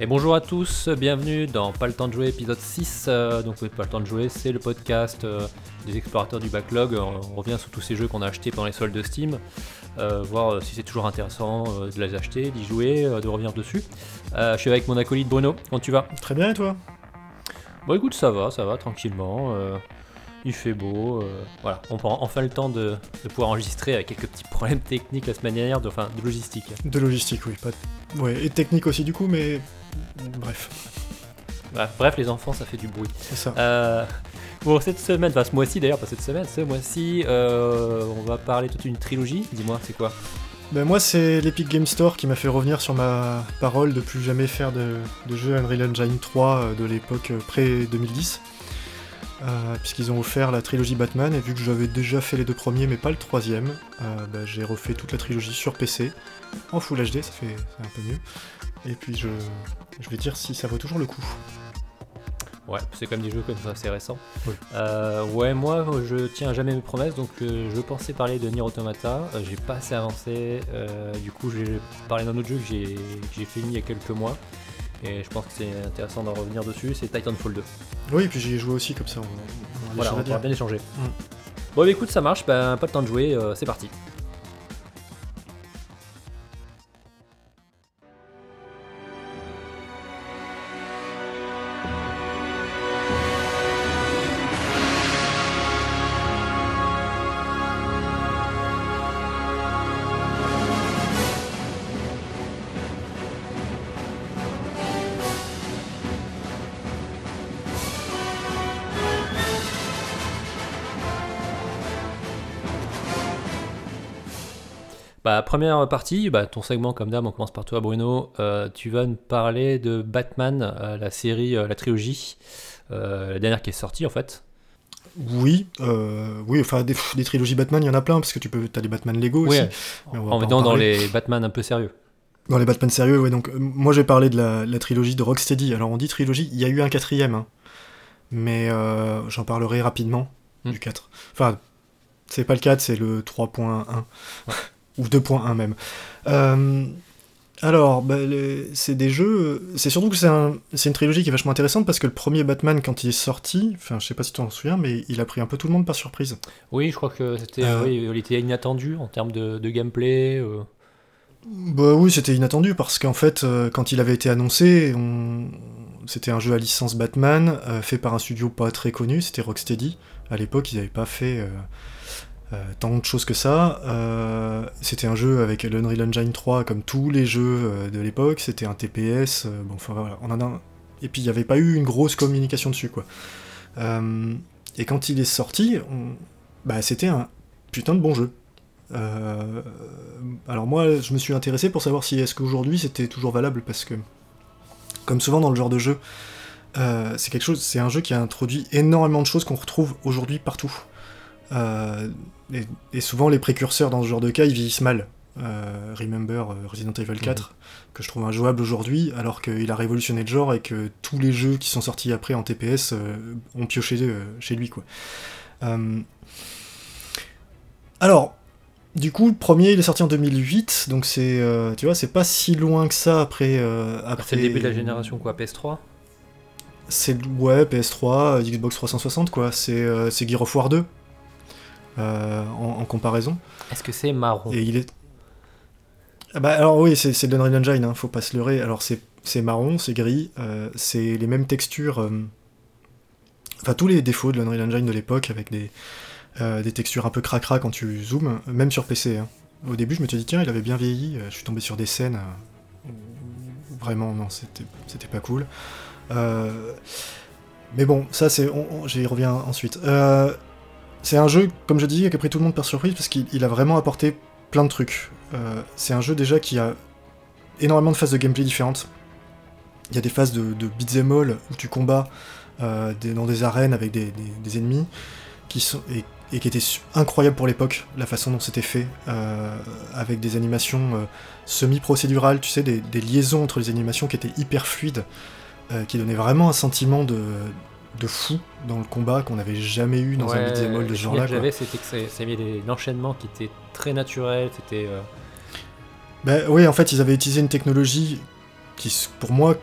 Et bonjour à tous, bienvenue dans Pas le temps de jouer épisode 6. Euh, donc Pas le temps de jouer, c'est le podcast euh, des explorateurs du backlog. On revient sur tous ces jeux qu'on a achetés pendant les soldes de Steam, euh, voir si c'est toujours intéressant de les acheter, d'y jouer, de revenir dessus. je suis avec mon acolyte Bruno, comment tu vas? Très bien et toi? Bon écoute, ça va, ça va tranquillement. il fait beau, voilà, on prend enfin le temps de, pouvoir enregistrer avec quelques petits problèmes techniques la semaine dernière, de, enfin de logistique. De logistique, oui, pas... ouais, et technique aussi du coup, mais Bref. Bref, les enfants, ça fait du bruit. C'est ça. Euh, bon, cette semaine, enfin ce mois-ci d'ailleurs, pas cette semaine, ce mois-ci, euh, on va parler toute une trilogie. Dis-moi, c'est quoi? Ben moi, c'est l'Epic Game Store qui m'a fait revenir sur ma parole de plus jamais faire de, jeu Unreal Engine 3 euh, de l'époque pré-2010. puisqu'ils ont offert la trilogie Batman, et vu que j'avais déjà fait les deux premiers mais pas le troisième, ben, j'ai refait toute la trilogie sur PC, en Full HD, ça fait un peu mieux. Et puis je, je vais dire si ça vaut toujours le coup. Ouais, c'est quand même des jeux comme ça, c'est récent. Euh, ouais, moi je tiens jamais mes promesses, donc euh, je pensais parler de Nier Automata, euh, j'ai pas assez avancé, du coup j'ai parlé d'un autre jeu que j'ai fini il y a quelques mois, et je pense que c'est intéressant d'en revenir dessus, c'est Titanfall 2. Oui, et puis j'y ai joué aussi comme ça, on, voilà, on va bien échanger. Mm. Bon, bah, écoute, ça marche, ben, pas le temps de jouer, c'est parti. Première partie, bah, ton segment comme d'hab, on commence par toi Bruno. Euh, tu vas nous parler de Batman, euh, la série, euh, la trilogie, la dernière qui est sortie en fait. Oui, oui, enfin des, trilogies Batman, il y en a plein parce que tu peux, as les Batman Lego aussi. en venant dans les Batman un peu sérieux. Dans les Batman sérieux, oui. Donc moi j'ai parlé de la, trilogie de Rocksteady. Alors on dit trilogie, il y a eu un quatrième, hein. mais j'en parlerai rapidement hmm. du 4. Enfin, c'est pas le 4, c'est le 3.1 ou 2.1 même. Euh, alors, bah, c'est des jeux. C'est surtout que c'est une trilogie qui est vachement intéressante parce que le premier Batman, quand il est sorti, enfin, je sais pas si tu t'en souviens, mais il a pris un peu tout le monde par surprise. Oui, je crois que c'était, euh. oui, il était inattendu en termes de, gameplay. Euh. Bah oui, c'était inattendu parce qu'en fait, quand il avait été annoncé, c'était un jeu à licence Batman fait par un studio pas très connu, c'était Rocksteady. À l'époque, ils n'avaient pas fait euh, tant de choses que ça. Euh, c'était un jeu avec l'Unreal Engine 3 comme tous les jeux euh, de l'époque, c'était un TPS, bon enfin voilà, on en a Et puis il n'y avait pas eu une grosse communication dessus quoi. et quand il est sorti, bah, c'était un putain de bon jeu. alors moi je me suis intéressé pour savoir si est-ce qu'aujourd'hui c'était toujours valable parce que comme souvent dans le genre de jeu, c'est quelque chose, c'est un jeu qui a introduit énormément de choses qu'on retrouve aujourd'hui partout. Euh, et, souvent, les précurseurs dans ce genre de cas, ils vieillissent mal. Euh, remember euh, Resident Evil 4, mhm. que je trouve injouable aujourd'hui, alors qu'il a révolutionné le genre et que tous les jeux qui sont sortis après en TPS ont pioché chez lui. quoi. Alors, du coup, le premier, il est sorti en 2008, donc c'est, tu vois, c'est pas si loin que ça après. après... C'est le début de la génération, quoi, PS3 C'est, ouais, PS3, Xbox 360, quoi. C'est, c'est Gear of War 2. Euh, en, comparaison. Est-ce que c'est marron? Et il est. Ah bah alors oui, c'est de l'Unreal Engine, hein, faut pas se leurrer. Alors c'est marron, c'est gris, euh, c'est les mêmes textures. Euh, enfin, tous les défauts de l'Unreal Engine de l'époque, avec des, des textures un peu cracra quand tu zoomes, même sur PC. Hein. Au début, je me suis dit, tiens, il avait bien vieilli. Je suis tombé sur des scènes vraiment, non, c'était pas cool. mais bon, ça, c'est. J'y reviens ensuite. C'est un jeu, comme je dis, qui a pris tout le monde par surprise parce qu'il a vraiment apporté plein de trucs. Euh, c'est un jeu déjà qui a énormément de phases de gameplay différentes. Il y a des phases de, de beat'em all où tu combats euh, dans des arènes avec des, ennemis qui sont, et qui était incroyable pour l'époque, la façon dont c'était fait, euh, avec des animations semi-procédurales, tu sais, des, liaisons entre les animations qui étaient hyper fluides, qui donnaient vraiment un sentiment de, de fou dans le combat qu'on n'avait jamais eu dans un beat'em de ce genre-là. j'avais, c'était que ça, avait l'enchaînement qui était très naturel, c'était... Ben oui, en fait, ils avaient utilisé une technologie qui, pour moi,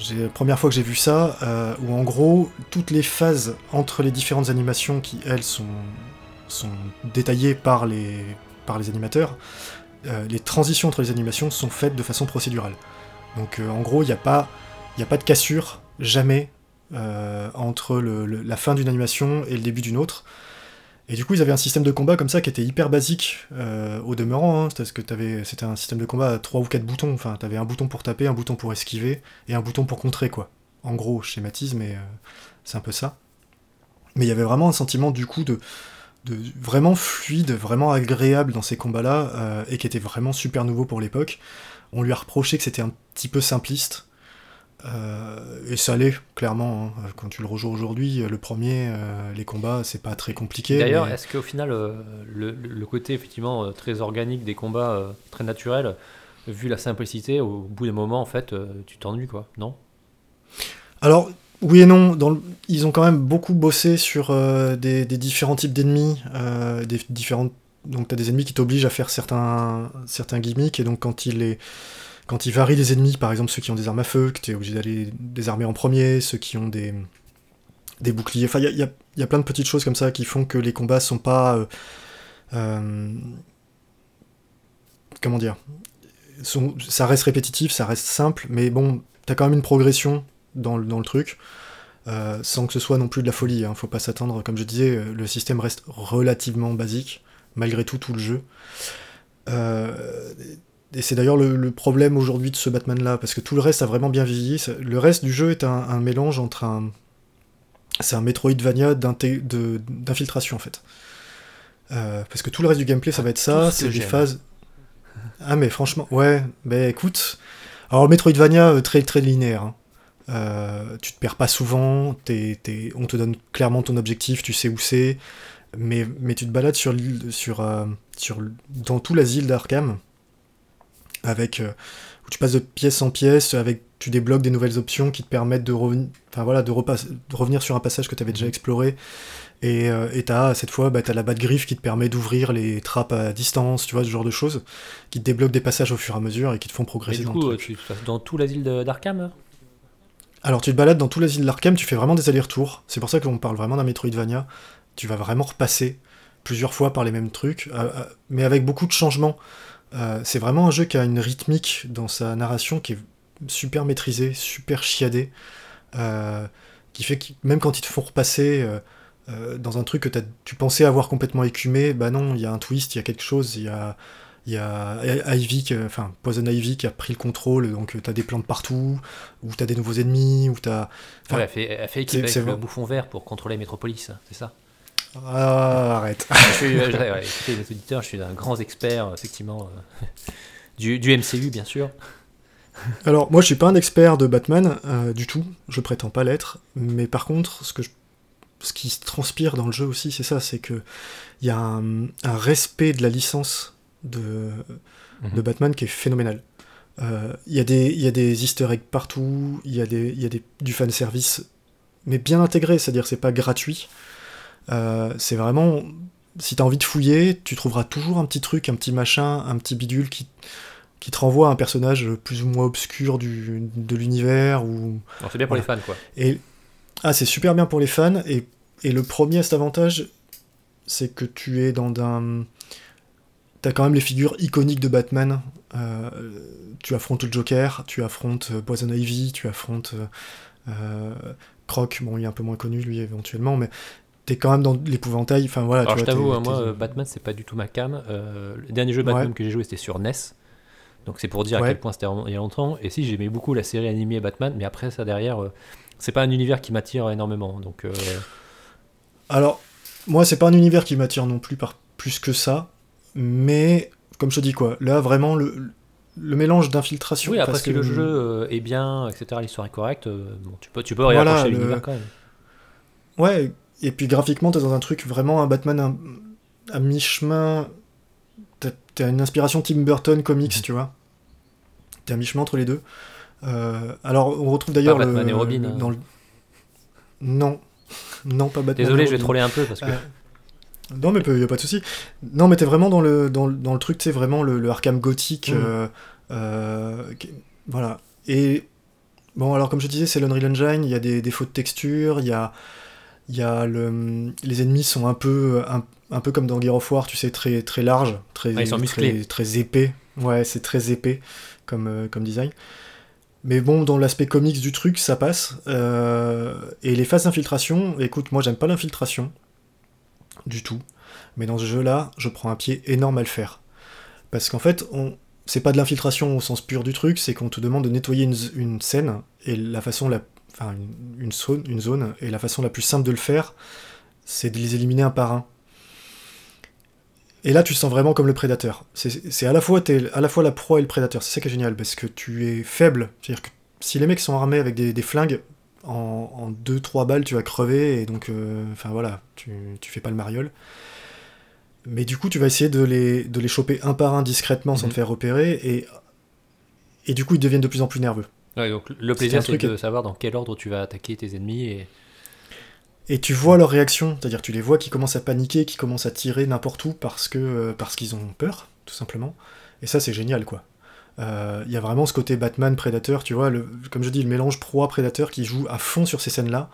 c'est la première fois que j'ai vu ça, euh, où en gros, toutes les phases entre les différentes animations qui, elles, sont, sont détaillées par les, par les animateurs, euh, les transitions entre les animations sont faites de façon procédurale. Donc euh, en gros, il n'y a, pas, a pas de cassure, jamais, entre la fin d'une animation et le début d'une autre. Et du coup, ils avaient un système de combat comme ça qui était hyper basique euh, au demeurant, hein, c'était un système de combat à 3 ou 4 boutons. Enfin, t'avais un bouton pour taper, un bouton pour esquiver et un bouton pour contrer, quoi. En gros, schématise, mais euh, c'est un peu ça. Mais il y avait vraiment un sentiment, du coup, de, vraiment fluide, vraiment agréable dans ces combats-là, euh, et qui était vraiment super nouveau pour l'époque. On lui a reproché que c'était un petit peu simpliste, euh, et ça l'est, clairement. Hein. Quand tu le rejoues aujourd'hui, le premier, euh, les combats, c'est pas très compliqué. D'ailleurs, est-ce qu'au final, euh, le, côté effectivement très organique des combats, très naturel, vu la simplicité, au bout d'un moment, en fait, tu t'ennuies, quoi, non? Alors, oui et non. Dans Ils ont quand même beaucoup bossé sur des, différents types d'ennemis, des différentes... Donc, tu as des ennemis qui t'obligent à faire certains, certains gimmicks, et donc quand il est quand ils varient les ennemis, par exemple ceux qui ont des armes à feu, que tu es obligé d'aller désarmer en premier, ceux qui ont des, des boucliers, enfin il y a, y a, plein de petites choses comme ça qui font que les combats sont pas... Euh, euh, comment dire Ça reste répétitif, ça reste simple, mais bon, t'as quand même une progression dans le, dans le truc. Euh, sans que ce soit non plus de la folie, hein. faut pas s'attendre, comme je disais, le système reste relativement basique, malgré tout tout le jeu. Et c'est d'ailleurs le, problème aujourd'hui de ce Batman-là, parce que tout le reste a vraiment bien vieilli. Le reste du jeu est un, mélange entre un... C'est un Metroidvania d'infiltration, en fait. Euh, parce que tout le reste du gameplay, ça va être ça, c'est des phases... Ah mais franchement, ouais, bah écoute... Alors Metroidvania, euh, très très linéaire. Hein. Euh, tu te perds pas souvent, on te donne clairement ton objectif, tu sais où c'est, mais, mais tu te balades sur, sur, sur, dans tout l'asile d'Arkham, avec euh, où tu passes de pièce en pièce, avec tu débloques des nouvelles options qui te permettent de, enfin, voilà, de, de revenir sur un passage que tu avais déjà exploré. Et euh, as, cette fois, bah, tu as la batte griffe qui te permet d'ouvrir les trappes à distance, tu vois, ce genre de choses, qui te débloquent des passages au fur et à mesure et qui te font progresser et du coup, dans tu passes dans tout l'asile d'Arkham Alors tu te balades dans tout l'asile d'Arkham, tu fais vraiment des allers-retours. C'est pour ça qu'on parle vraiment d'un Metroidvania. Tu vas vraiment repasser plusieurs fois par les mêmes trucs, euh, mais avec beaucoup de changements. Euh, c'est vraiment un jeu qui a une rythmique dans sa narration qui est super maîtrisée, super chiadée, euh, qui fait que même quand ils te font repasser euh, dans un truc que tu pensais avoir complètement écumé, bah non, il y a un twist, il y a quelque chose, il y a, y a Ivy, enfin Poison Ivy qui a pris le contrôle, donc tu as des plantes partout, ou tu as des nouveaux ennemis, ou tu as... Ouais, elle fait, elle fait équipe avec le bouffon vert pour contrôler Metropolis, c'est ça? Ah, arrête. je suis, euh, les auditeurs, je suis un grand expert, effectivement, euh, du, du, MCU, bien sûr. Alors, moi, je suis pas un expert de Batman euh, du tout, je prétends pas l'être, mais par contre, ce, que ce qui se transpire dans le jeu aussi, c'est ça, c'est que il y a un, respect de la licence de, mhm. de Batman qui est phénoménal. Il y, a des, y a des easter eggs partout, il y a, des, y a des, du fanservice, mais bien intégré, c'est-à-dire c'est pas gratuit. Euh, c'est vraiment, si t'as envie de fouiller, tu trouveras toujours un petit truc, un petit machin, un petit bidule qui, qui te renvoie à un personnage plus ou moins obscur du, de l'univers. Ou... C'est bien pour les fans, quoi. Et... Ah, c'est super bien pour les fans, et, et le premier à cet avantage, c'est que tu es dans un... T'as quand même les figures iconiques de Batman. Euh, tu affrontes le Joker, tu affrontes euh, Poison Ivy, tu affrontes euh, Croc, bon il est un peu moins connu lui éventuellement, mais t'es quand même dans l'épouvantail. Enfin voilà. Alors, je t'avoue, hein, moi, Batman, c'est pas du tout ma cam. Euh, le dernier jeu Batman que j'ai joué, c'était sur NES. Donc c'est pour dire à quel point c'était il y a longtemps. Et si j'aimais beaucoup la série animée Batman, mais après ça derrière, euh, c'est pas un univers qui m'attire énormément. Donc. Euh, Alors moi, c'est pas un univers qui m'attire non plus par plus que ça, mais comme je te dis quoi, là vraiment le, le mélange d'infiltration. Oui, après que, le jeu est bien, etc., l'histoire est correcte, bon, tu peux, tu peux regarder l'univers quand même. Ouais, et puis graphiquement, t'es dans un truc vraiment un Batman à mi-chemin. T'as une inspiration Tim Burton comics, mhm. tu vois. T'es à mi-chemin entre les deux. Euh, alors, on retrouve d'ailleurs Batman le, et Robin. Hein. dans le... Non, non, pas Batman. Désolé, je vais troller un peu parce que. Non, mais il a pas de souci. Non, mais t'es vraiment dans le, dans, dans le truc, c'est vraiment le, le, Arkham gothique. Mhm. Euh, euh, voilà. Et bon, alors comme je disais, c'est l'Unreal Engine, il y a des défauts de texture, il y a, y a le, les ennemis sont un peu, un, un, peu comme dans Gear of War, tu sais, très, très large, très, très, très, épais. Ouais, c'est très épais comme, euh, comme design. Mais bon, dans l'aspect comics du truc, ça passe. Euh, et les phases d'infiltration, écoute, moi j'aime pas l'infiltration. Du tout. Mais dans ce jeu-là, je prends un pied énorme à le faire. Parce qu'en fait, on, c'est pas de l'infiltration au sens pur du truc, c'est qu'on te demande de nettoyer une, scène, et la façon la, enfin une, zone, une zone, et la façon la plus simple de le faire, c'est de les éliminer un par un. Et là, tu sens vraiment comme le prédateur. C'est à la fois à la fois la proie et le prédateur. C'est ça qui est génial parce que tu es faible. C'est-à-dire que si les mecs sont armés avec des, flingues, en 2-3 balles, tu vas crever et donc, euh, enfin voilà, tu, tu fais pas le mariole. Mais du coup, tu vas essayer de les, de les choper un par un discrètement sans mhm. te faire repérer, et, et du coup, ils deviennent de plus en plus nerveux. Ouais, donc le plaisir, c'est de savoir dans quel ordre tu vas attaquer tes ennemis. Et, et tu vois leur réaction, c'est-à-dire tu les vois qui commencent à paniquer, qui commencent à tirer n'importe où parce que euh, parce qu'ils ont peur, tout simplement. Et ça, c'est génial, quoi. Euh, il y a vraiment ce côté Batman prédateur, tu vois, le, comme je dis, le mélange proie-prédateur qui joue à fond sur ces scènes-là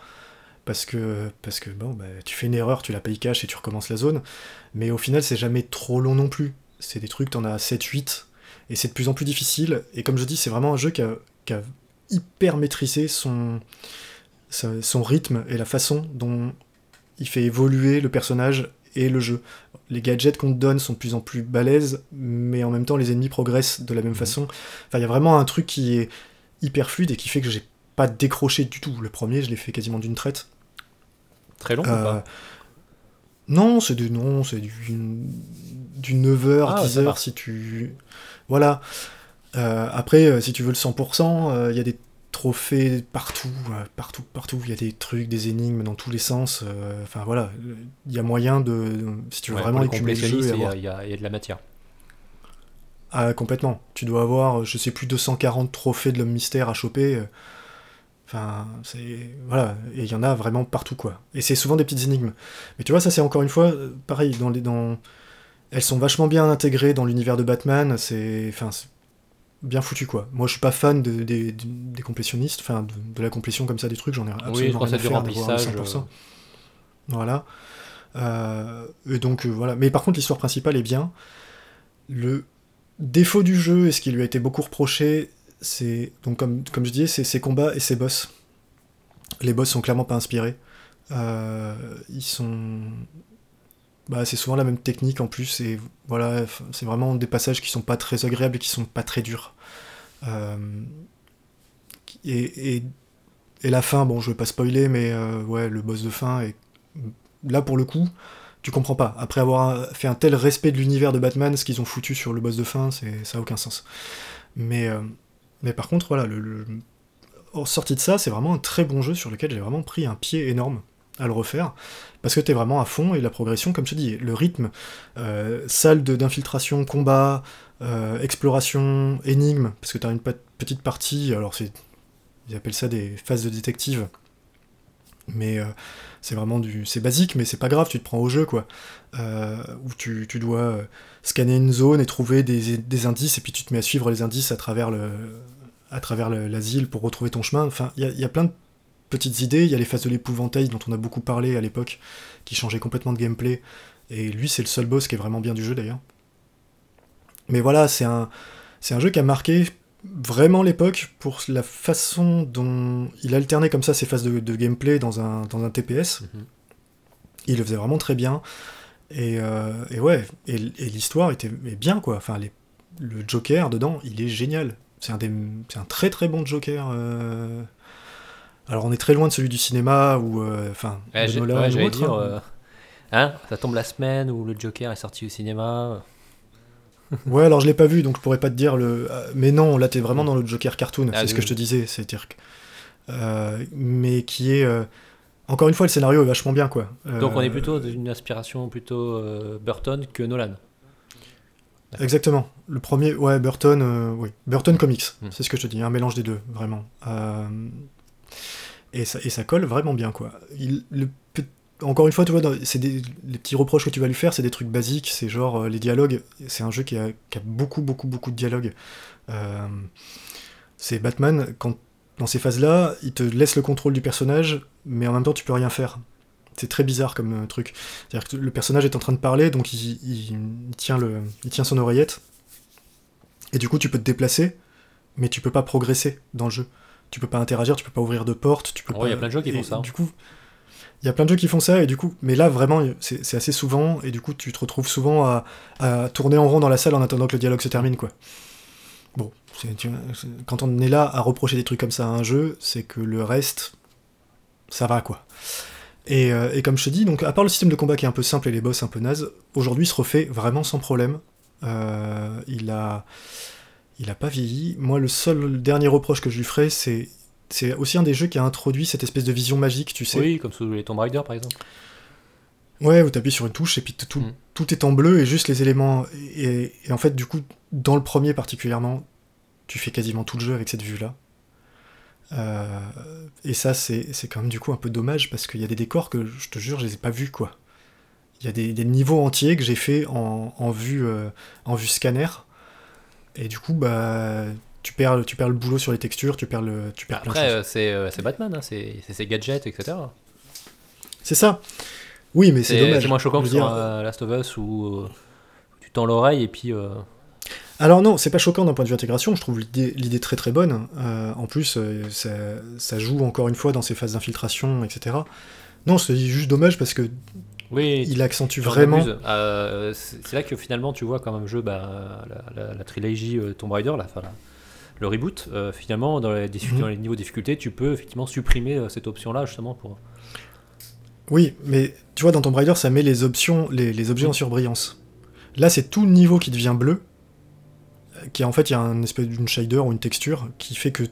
parce que, parce que bon, bah, tu fais une erreur, tu la payes cash et tu recommences la zone, mais au final c'est jamais trop long non plus. C'est des trucs, t'en as 7-8, et c'est de plus en plus difficile, et comme je dis, c'est vraiment un jeu qui a, hyper maîtrisé son, son rythme et la façon dont il fait évoluer le personnage et le jeu. Les gadgets qu'on te donne sont de plus en plus balèzes, mais en même temps les ennemis progressent de la même mmh. façon. Enfin, il y a vraiment un truc qui est hyper fluide et qui fait que j'ai pas décroché du tout. Le premier, je l'ai fait quasiment d'une traite. Très long ou pas euh, Non, c'est du non, c'est du, du 9h, 10h si tu. Voilà. Euh, après, euh, si tu veux le 100%, il y a des trophées partout, partout, partout. Il y a des trucs, des énigmes dans tous les sens. Enfin voilà, il y a moyen de. Si tu veux vraiment écouler le jeu, il y, a de la matière. Ah, complètement. Tu dois avoir, je sais plus, 240 trophées de l'homme mystère à choper. Enfin, c'est. Voilà, et il y en a vraiment partout, quoi. Et c'est souvent des petites énigmes. Mais tu vois, ça, c'est encore une fois, euh, pareil, dans les. Dans... Elles sont vachement bien intégrées dans l'univers de Batman, c'est. Enfin, bien foutu, quoi. Moi, je suis pas fan de, des complétionnistes, enfin, de, la complétion comme ça des trucs, j'en ai absolument oui, rien à faire de 100%. Euh. Voilà. Euh, et donc, voilà. Mais par contre, l'histoire principale est bien. Le défaut du jeu, et ce qui lui a été beaucoup reproché, c'est donc comme, comme je disais, c'est ses combats et ses boss. Les boss sont clairement pas inspirés. Euh, ils sont, bah, c'est souvent la même technique en plus et voilà, c'est vraiment des passages qui sont pas très agréables et qui sont pas très durs. Euh, et, et, et, la fin, bon, je vais pas spoiler, mais euh, ouais, le boss de fin est là pour le coup. Tu comprends pas. Après avoir fait un tel respect de l'univers de Batman, ce qu'ils ont foutu sur le boss de fin, c'est ça a aucun sens. Mais mais par contre, voilà, en sortie de ça, c'est vraiment un très bon jeu sur lequel j'ai vraiment pris un pied énorme à le refaire, parce que t'es vraiment à fond, et la progression, comme je te dis, le rythme, euh, salle d'infiltration, combat, euh, exploration, énigme, parce que t'as une petite partie, alors c'est, ils appellent ça des phases de détective, mais euh, c'est vraiment du, c'est basique, mais c'est pas grave, tu te prends au jeu, quoi, où tu, tu dois scanner une zone et trouver des, des, indices, et puis tu te mets à suivre les indices à travers à travers l'asile pour retrouver ton chemin. Enfin, il y, a plein de petites idées. Il y a les phases de l'épouvantail dont on a beaucoup parlé à l'époque, qui changeaient complètement de gameplay. Et lui, c'est le seul boss qui est vraiment bien du jeu d'ailleurs. Mais voilà, c'est un, c'est un jeu qui a marqué vraiment l'époque pour la façon dont il alternait comme ça ses phases de, gameplay dans un, dans un TPS. Mhm. Il le faisait vraiment très bien. Et, euh, et ouais, et, l'histoire était bien quoi. Enfin, le Joker dedans, il est génial. C'est un, un, très très bon Joker. Euh. Alors on est très loin de celui du cinéma ou euh, enfin ouais, ouais, dire, hein. Euh, hein. ça tombe la semaine où le Joker est sorti au cinéma. ouais, alors je l'ai pas vu donc je pourrais pas te dire le. Mais non, là t'es vraiment dans le Joker cartoon. Ah, c'est ce que je te disais, c'est dire mais qui est encore une fois, le scénario est vachement bien, quoi. Donc on est Euh, plutôt d'une inspiration plutôt euh, Burton que Nolan. Exactement. Le premier, ouais, Burton, euh, oui. Burton Comics, Hmm. c'est ce que je te dis, un mélange des deux, vraiment. Et, ça, colle vraiment bien, quoi. Encore une fois, tu vois, des, les petits reproches que tu vas lui faire, c'est des trucs basiques, c'est genre euh, les dialogues. C'est un jeu qui a, beaucoup, beaucoup, beaucoup de dialogues. Euh, c'est Batman, quand, dans ces phases-là, il te laisse le contrôle du personnage, mais en même temps, tu peux rien faire. C'est très bizarre comme euh, truc. C'est-à-dire que le personnage est en train de parler, donc il, tient, il tient son oreillette, et du coup, tu peux te déplacer, mais tu peux pas progresser dans le jeu. Tu peux pas interagir, tu peux pas ouvrir de porte, tu peux Ouais, pas. il y a plein de jeux qui et font ça, hein. Du coup, il y a plein de jeux qui font ça, et du coup, mais là vraiment, c'est assez souvent, et du coup, tu te retrouves souvent à, à tourner en rond dans la salle en attendant que le dialogue se termine, quoi. Bon, tu quand on est là à reprocher des trucs comme ça à un jeu, c'est que le reste, ça va, quoi. Et, euh, et comme je te dis, donc à part le système de combat qui est un peu simple et les boss un peu nazes, aujourd'hui il se refait vraiment sans problème. Euh, il a, il a pas vieilli. Moi, le seul le dernier reproche que je lui ferais, c'est c'est aussi un des jeux qui a introduit cette espèce de vision magique, tu sais. Oui, comme sous les Tomb Raider par exemple. Ouais, où t'appuies sur une touche et puis tout, Mm. tout est en bleu et juste les éléments. Et, et en fait, du coup, dans le premier particulièrement, tu fais quasiment tout le jeu avec cette vue-là. Euh, et ça, c'est c'est quand même du coup un peu dommage parce qu'il y a des décors que je te jure, je les ai pas vus quoi. Il y a des, des niveaux entiers que j'ai fait en, en vue, euh, en vue scanner. Et du coup, bah, tu perds, tu perds le boulot sur les textures, tu perds, le, tu perds Après, euh, c'est euh, Batman, hein, c'est ses gadgets, etc. C'est ça. Oui, mais c'est dommage. c'est moins choquant que sur euh, Last of Us où euh, tu tends l'oreille et puis. euh, Alors non, c'est pas choquant d'un point de vue intégration, je trouve l'idée très très bonne. En plus, ça, ça joue encore une fois dans ses phases d'infiltration, etc. Non, c'est juste dommage parce que Oui, il accentue vraiment. Euh, c'est là que finalement tu vois quand même jeu bah, la, la- la trilogie euh, Tomb Raider, la- le reboot, euh, finalement dans les, Mhm. dans les niveaux de difficulté, tu peux effectivement supprimer cette option-là justement pour. Oui, mais tu vois, dans Tomb Raider, ça met les options, les, les objets en surbrillance. Là, c'est tout le niveau qui devient bleu, qui en fait, il y a un espèce d'une shader ou une texture qui fait que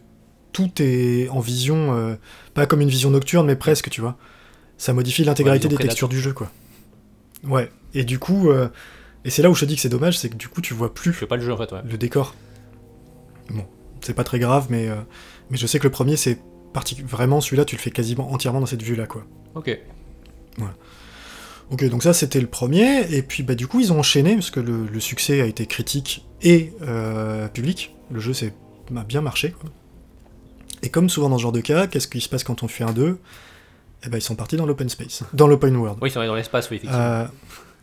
tout est en vision, pas comme une vision nocturne, mais presque, tu vois. Ça modifie l'intégralité Ouais, des textures du jeu, quoi. Ouais, et du coup, euh, et c'est là où je te dis que c'est dommage, c'est que du coup, tu vois Je plus fais pas le jeu en fait, ouais. le décor. Bon, c'est pas très grave, mais, euh, mais je sais que le premier, c'est partic- vraiment celui-là, tu le fais quasiment entièrement dans cette vue-là, quoi. Ok. Ok, donc ça c'était le premier, et puis bah, du coup ils ont enchaîné, parce que le, le succès a été critique et euh, public, le jeu s'est a bien marché. Quoi. Et comme souvent dans ce genre de cas, qu'est-ce qui se passe quand on fait un 2 Eh ben ils sont partis dans l'open space, dans l'open world. Oui, ils sont allés dans l'espace, oui, effectivement. Euh,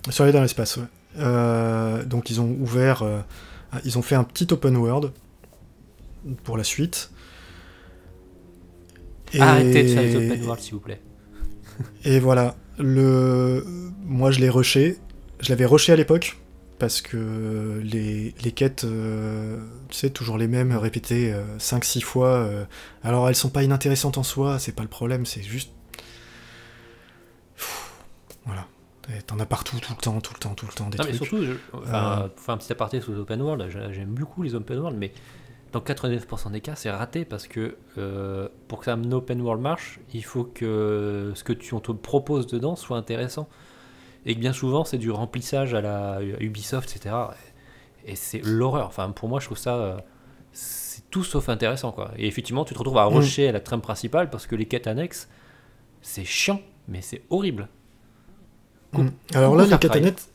ils sont allés dans l'espace, ouais. Euh, donc ils ont ouvert, euh, ils ont fait un petit open world pour la suite. Et- Arrêtez de faire les open world, s'il vous plaît. et voilà, le... moi je l'ai rushé. Je l'avais rushé à l'époque, parce que les, les quêtes, euh, tu sais, toujours les mêmes, répétées 5-6 fois. euh, alors elles sont pas inintéressantes en soi, c'est pas le problème, c'est juste. Voilà. T'en as partout, tout le temps, tout le temps, tout le temps, des Non, mais trucs. surtout, je- enfin, Euh. pour faire un petit aparté sur les open world, j'a- j'aime beaucoup les open world, mais dans 99% des cas, c'est raté parce que euh, pour que un open world marche, il faut que ce que tu, on te propose dedans soit intéressant. Et que bien souvent, c'est du remplissage à la Ubisoft, etc. Et c'est l'horreur. Enfin, pour moi, je trouve ça. euh, c'est tout sauf intéressant, quoi. Et effectivement, tu te retrouves à Mm. rusher à la trame principale parce que les quêtes annexes, c'est chiant, mais c'est horrible. Mm. Alors là, Coucou les Far annexes.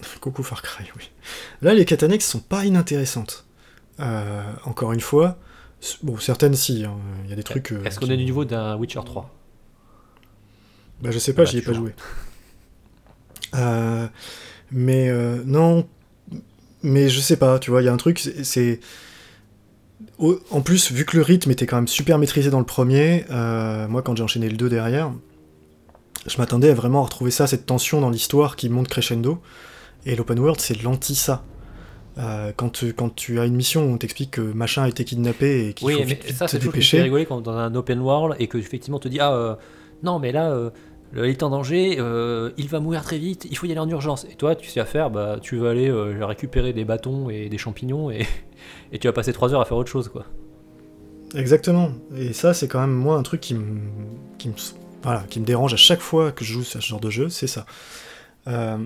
Coucou Far Cry, oui. Là, les annexes sont pas inintéressantes. Euh, encore une fois, bon, certaines si, hein, il y a des trucs. euh, Est-ce qu'on est du niveau d'un Witcher 3 Bah, je sais pas, Bah, j'y ai pas joué. Euh, mais non, mais je sais pas, tu vois, il y a un truc, c'est- En plus, vu que le rythme était quand même super maîtrisé dans le premier, moi quand j'ai enchaîné le 2 derrière, je m'attendais à vraiment retrouver ça, cette tension dans l'histoire qui monte crescendo. Et l'open world, c'est l'anti ça. Euh, quand, tu, quand tu as une mission où on t'explique que machin a été kidnappé et qu'il Oui, faut mais vite, ça, te dépêcher. rigoler quand dans un open world et que effectivement te dit ah euh, non mais là euh, il est en danger, euh, il va mourir très vite, il faut y aller en urgence. Et toi, tu sais à faire, bah tu vas aller euh, récupérer des bâtons et des champignons et, et tu vas passer 3 heures à faire autre chose quoi. Exactement. Et ça, c'est quand même moi un truc qui me, qui me, voilà, qui me dérange à chaque fois que je joue ce genre de jeu, c'est ça. Euh,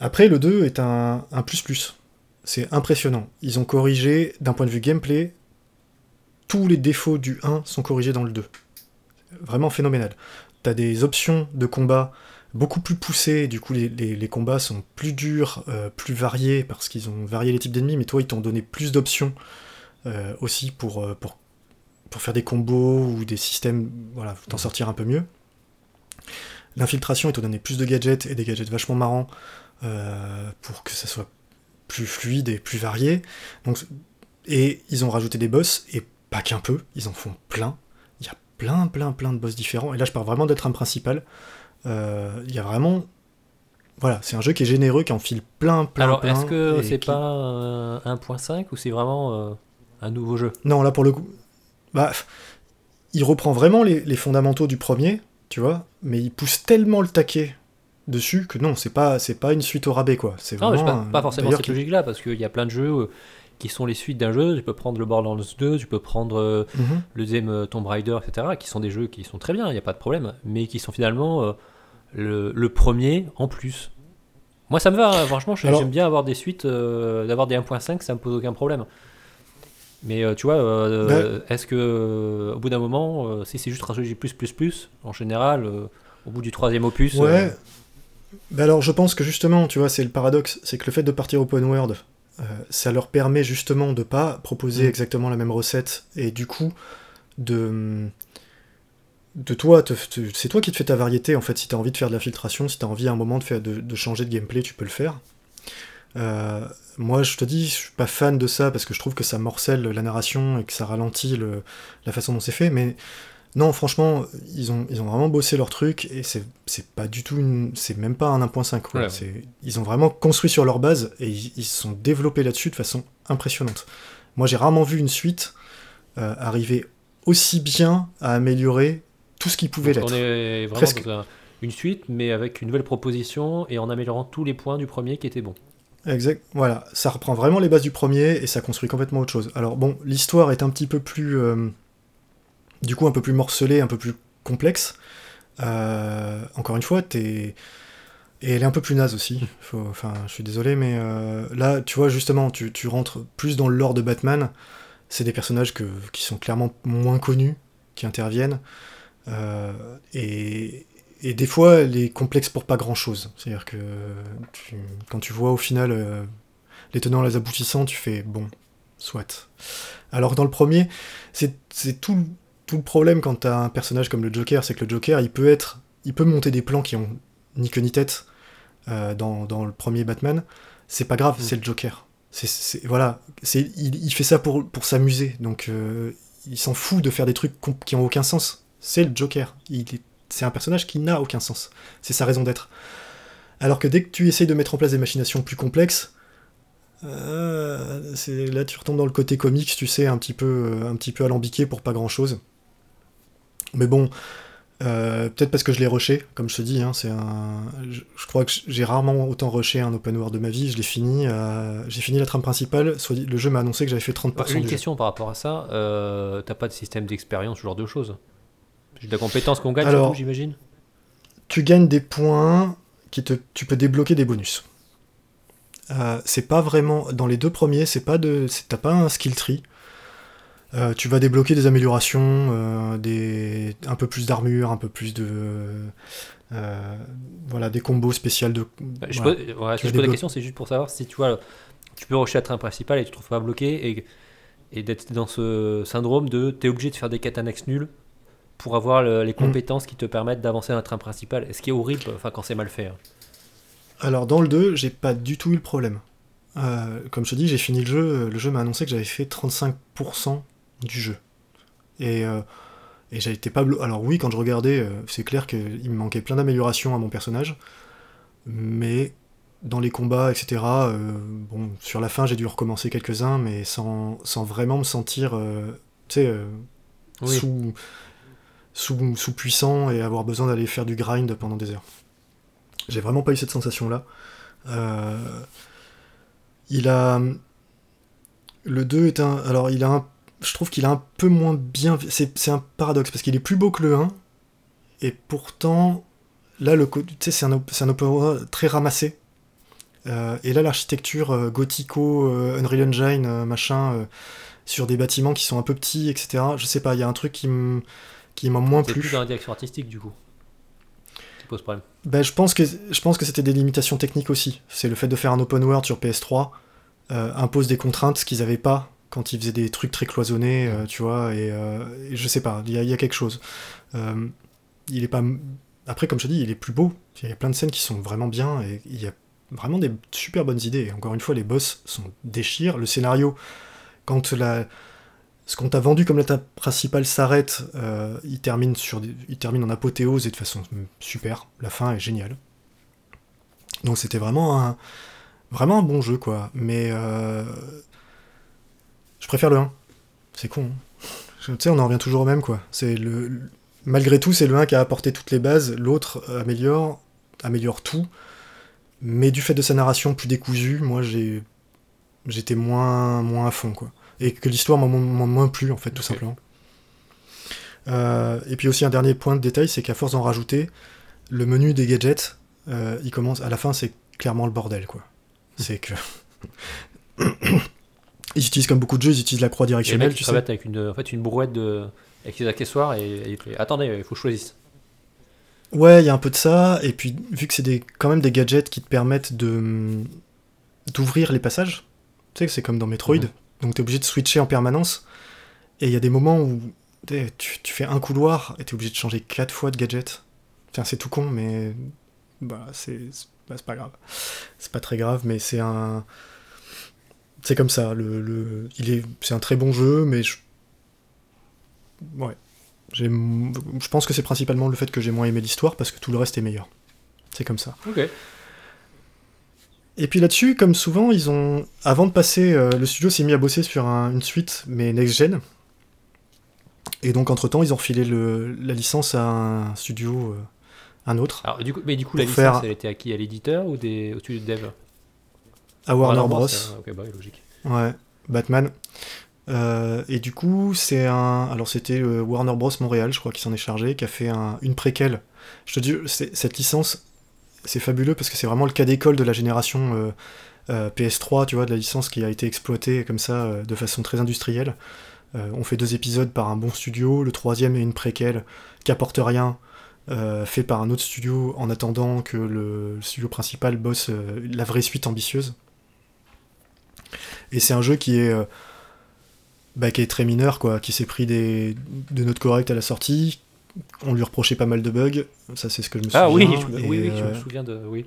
après, le 2 est un, un plus plus. C'est impressionnant. Ils ont corrigé, d'un point de vue gameplay, tous les défauts du 1 sont corrigés dans le 2. Vraiment phénoménal. T'as des options de combat beaucoup plus poussées, du coup les, les- combats sont plus durs, euh, plus variés, parce qu'ils ont varié les types d'ennemis, mais toi ils t'ont donné plus d'options euh, aussi pour, pour, pour faire des combos ou des systèmes, voilà, t'en sortir un peu mieux. L'infiltration, ils t'ont donné plus de gadgets et des gadgets vachement marrants euh, pour que ça soit plus fluide et plus varié. Donc, et ils ont rajouté des boss, et pas qu'un peu, ils en font plein. Il y a plein, plein, plein de boss différents. Et là, je parle vraiment d'être un principal. Euh, Il y a vraiment. Voilà, c'est un jeu qui est généreux, qui en file plein, plein, Alors, plein. est-ce que c'est qui- pas euh, 1.5 ou c'est vraiment euh, un nouveau jeu? Non, là pour le coup. Bah, il reprend vraiment les, les fondamentaux du premier, tu vois, mais il pousse tellement le taquet dessus que non, c'est pas, c'est pas une suite au rabais, quoi. C'est Non, mais vraiment. c'est pas, forcément cette logique-là, parce qu'il y a plein de jeux euh, qui sont les suites d'un jeu. Tu peux prendre le Borderlands 2, tu peux prendre euh, Mhm. le deuxième Tomb Raider, etc., qui sont des jeux qui sont très bien, il n'y a pas de problème, mais qui sont finalement euh, le, le premier en plus. Moi, ça me va, hein, franchement, j'aime bien avoir des suites, euh, d'avoir des 1.5, ça me pose aucun problème. Mais euh, tu vois, euh, est-ce que euh, au bout d'un moment, si c'est juste rajouter plus, plus, plus, en général, au bout du troisième opus, Ouais. Bah alors, je pense que justement, tu vois, c'est le paradoxe, c'est que le fait de partir open world, ça leur permet justement de pas proposer Mm. exactement la même recette et du coup de de toi, c'est toi qui te fais ta variété en fait. Si tu as envie de faire de l'infiltration, si tu as envie à un moment de, faire, de, de changer de gameplay, tu peux le faire. Euh, moi, je te dis, je suis pas fan de ça parce que je trouve que ça morcelle la narration et que ça ralentit le- la façon dont c'est fait. Mais non, franchement, ils ont, ils ont vraiment bossé leur truc et c'est c'est pas du tout une. C'est même pas un 1.5. quoi. Ouais. C'est- Ils ont vraiment construit sur leur base et ils ils se sont développés là-dessus de façon impressionnante. Moi, j'ai rarement vu une suite euh, arriver aussi bien à améliorer tout ce qui pouvait l'être. on est vraiment Presque. dans un- une suite, mais avec une nouvelle proposition et en améliorant tous les points du premier qui étaient bons. Exact. Voilà, ça reprend vraiment les bases du premier et ça construit complètement autre chose. Alors bon, l'histoire est un petit peu plus, euh, du coup, un peu plus morcelée, un peu plus complexe. Euh, encore une fois, t'es et elle est un peu plus naze aussi. Enfin, je suis désolé, mais euh, là, tu vois, justement, tu, tu rentres plus dans le lore de Batman. C'est des personnages que, qui sont clairement moins connus, qui interviennent. Et, et des fois, elle est complexe pour pas grand chose. C'est-à-dire que tu- quand tu vois au final euh, les tenants et les aboutissants, tu fais bon, soit. Alors que dans le premier, c'est tout, tout le problème quand t'as un personnage comme le Joker, c'est que le Joker, il peut être, il peut monter des plans qui ont ni queue ni tête euh, dans, dans le premier Batman. C'est pas grave, Mm. c'est le Joker. C'est c'est- voilà, c'est il, il fait ça pour, pour s'amuser, donc euh, il s'en fout de faire des trucs qui ont aucun sens. C'est le Joker. Il est- c'est un personnage qui n'a aucun sens. C'est sa raison d'être. Alors que dès que tu essayes de mettre en place des machinations plus complexes, euh, là tu retombes dans le côté comics, tu sais, un petit peu, un petit peu alambiqué pour pas grand chose. Mais bon, euh, peut-être parce que je l'ai rushé, comme je te dis, hein, c'est un, je, je crois que j'ai rarement autant rushé un open world de ma vie. Je l'ai fini, euh, j'ai fini la trame principale. Soit dit- le jeu m'a annoncé que j'avais fait 30% Bah, J'ai une du jeu. question par rapport à ça. Euh, T'as pas de système d'expérience, ce genre de choses de la compétence qu'on gagne, Alors- j'imagine tu gagnes des points qui te, tu peux débloquer des bonus. Euh, c'est pas vraiment dans les deux premiers, c'est pas de, t'as pas un skill tree. Euh, tu vas débloquer des améliorations, euh, des, un peu plus d'armure, un peu plus de, voilà, des combos spéciaux de. Je voilà. pose, ouais, si Tu je pose la question, c'est juste pour savoir si tu vois, tu peux rusher la train principale et tu te trouves pas bloqué et, et d'être dans ce syndrome de t'es obligé de faire des quêtes annexes nulles pour avoir le- Mm. les compétences qui te permettent d'avancer dans la train principale. Ce qui est horrible, quand c'est mal fait. hein. Alors dans le 2, j'ai pas du tout eu le problème. Euh, comme je te dis, j'ai fini le jeu, le jeu m'a annoncé que j'avais fait 35% du jeu. Et, euh, et j'ai été pas Alors oui, quand je regardais, euh, c'est clair qu'il me manquait plein d'améliorations à mon personnage, mais dans les combats, etc., euh, bon, sur la fin, j'ai dû recommencer quelques-uns, mais sans, sans vraiment me sentir, euh, tu sais, euh, Oui. sous, sous, sous puissant et avoir besoin d'aller faire du grind pendant des heures. J'ai vraiment pas eu cette sensation-là. Euh, il a. Le 2 est un. Alors, il a un. Je trouve qu'il a un peu moins bien. C'est un paradoxe, parce qu'il est plus beau que le 1, Et pourtant, là, le c'est un, un world très ramassé. Euh, et là, l'architecture euh, gothico, euh, Unreal Engine, euh, machin, sur des bâtiments qui sont un peu petits, etc. Je sais pas, il y a un truc qui m- qui m'a moins C'est plu. plus dans la direction artistique du coup. Ça pose problème. Ben, je pense que je pense que c'était des limitations techniques aussi. C'est le fait de faire un open world sur PS3 euh, impose des contraintes qu'ils avaient pas quand ils faisaient des trucs très cloisonnés, euh, tu vois. Et, euh, et je sais pas, il y, a- il y a quelque chose. Il est pas. Après, comme je te dis, il est plus beau. Il y a plein de scènes qui sont vraiment bien et il y a vraiment des super bonnes idées. Et encore une fois, les boss sont déchirent. Le scénario, quand la ce qu'on t'a vendu comme l'étape principale s'arrête, euh, il, termine en apothéose et de façon super. La fin est géniale. Donc c'était vraiment un, vraiment un bon jeu, quoi. Mais euh, je préfère le 1. C'est con. hein. Tu sais, on en revient toujours au même, quoi. Le- malgré tout, c'est le 1 qui a apporté toutes les bases. L'autre améliore, améliore tout. Mais du fait de sa narration plus décousue, moi j'ai j'étais moins moins à fond, quoi et que l'histoire m'a moins plu en fait tout simplement. Euh, et puis aussi un dernier point de détail, c'est qu'à force d'en rajouter, le menu des gadgets, euh, il commence à la fin, c'est clairement le bordel quoi. C'est que ils utilisent comme beaucoup de jeux, ils utilisent la croix Et le directionnelle, mec tu sais. avec une, en fait, une brouette de, avec ses accessoires et, et Attendez, il faut que je choisisse. Ouais, il y a un peu de ça. Et puis vu que c'est des, quand même des gadgets qui te permettent de d'ouvrir les passages, tu sais que c'est comme dans Metroid, Mhm. Donc t'es obligé de switcher en permanence. Et il y a des moments où tu, tu fais un couloir et t'es obligé de changer quatre fois de gadget. Enfin, c'est tout con, mais bah c'est bah, pas grave. C'est pas très grave, mais c'est un c'est comme ça. Le, le- il est c'est un très bon jeu, mais je... ouais. Je pense que c'est principalement le fait que j'ai moins aimé l'histoire parce que tout le reste est meilleur. C'est comme ça. Ok. Et puis là-dessus, comme souvent, ils ont, avant de passer, euh, le studio s'est mis à bosser sur un- une suite, mais next-gen. Et donc, entre-temps, ils ont refilé le- la licence à un studio, euh, un autre, Alors, du coup, mais du coup, la licence, faire- elle était à qui? À l'éditeur ou des, au studio de dev? À Warner Bros. Ok, bah logique. Ouais, Batman. Euh, et du coup, c'est un. Alors, c'était Warner Bros. Montréal, je crois, qui s'en est chargé, qui a fait un- une préquelle. Je te dis, cette licence, c'est fabuleux parce que c'est vraiment le cas d'école de la génération euh, euh, PS3, tu vois, de la licence qui a été exploitée comme ça, euh, de façon très industrielle. On fait deux épisodes par un bon studio, le troisième est une préquelle qui apporte rien, fait par un autre studio en attendant que le, studio principal bosse la vraie suite ambitieuse. Et c'est un jeu qui est, bah, très mineur, quoi, qui s'est pris des, de notes correctes à la sortie. On lui reprochait pas mal de bugs, ça c'est ce que je me souviens. Ah oui, je, et, oui, oui, je euh, me souviens de. Oui.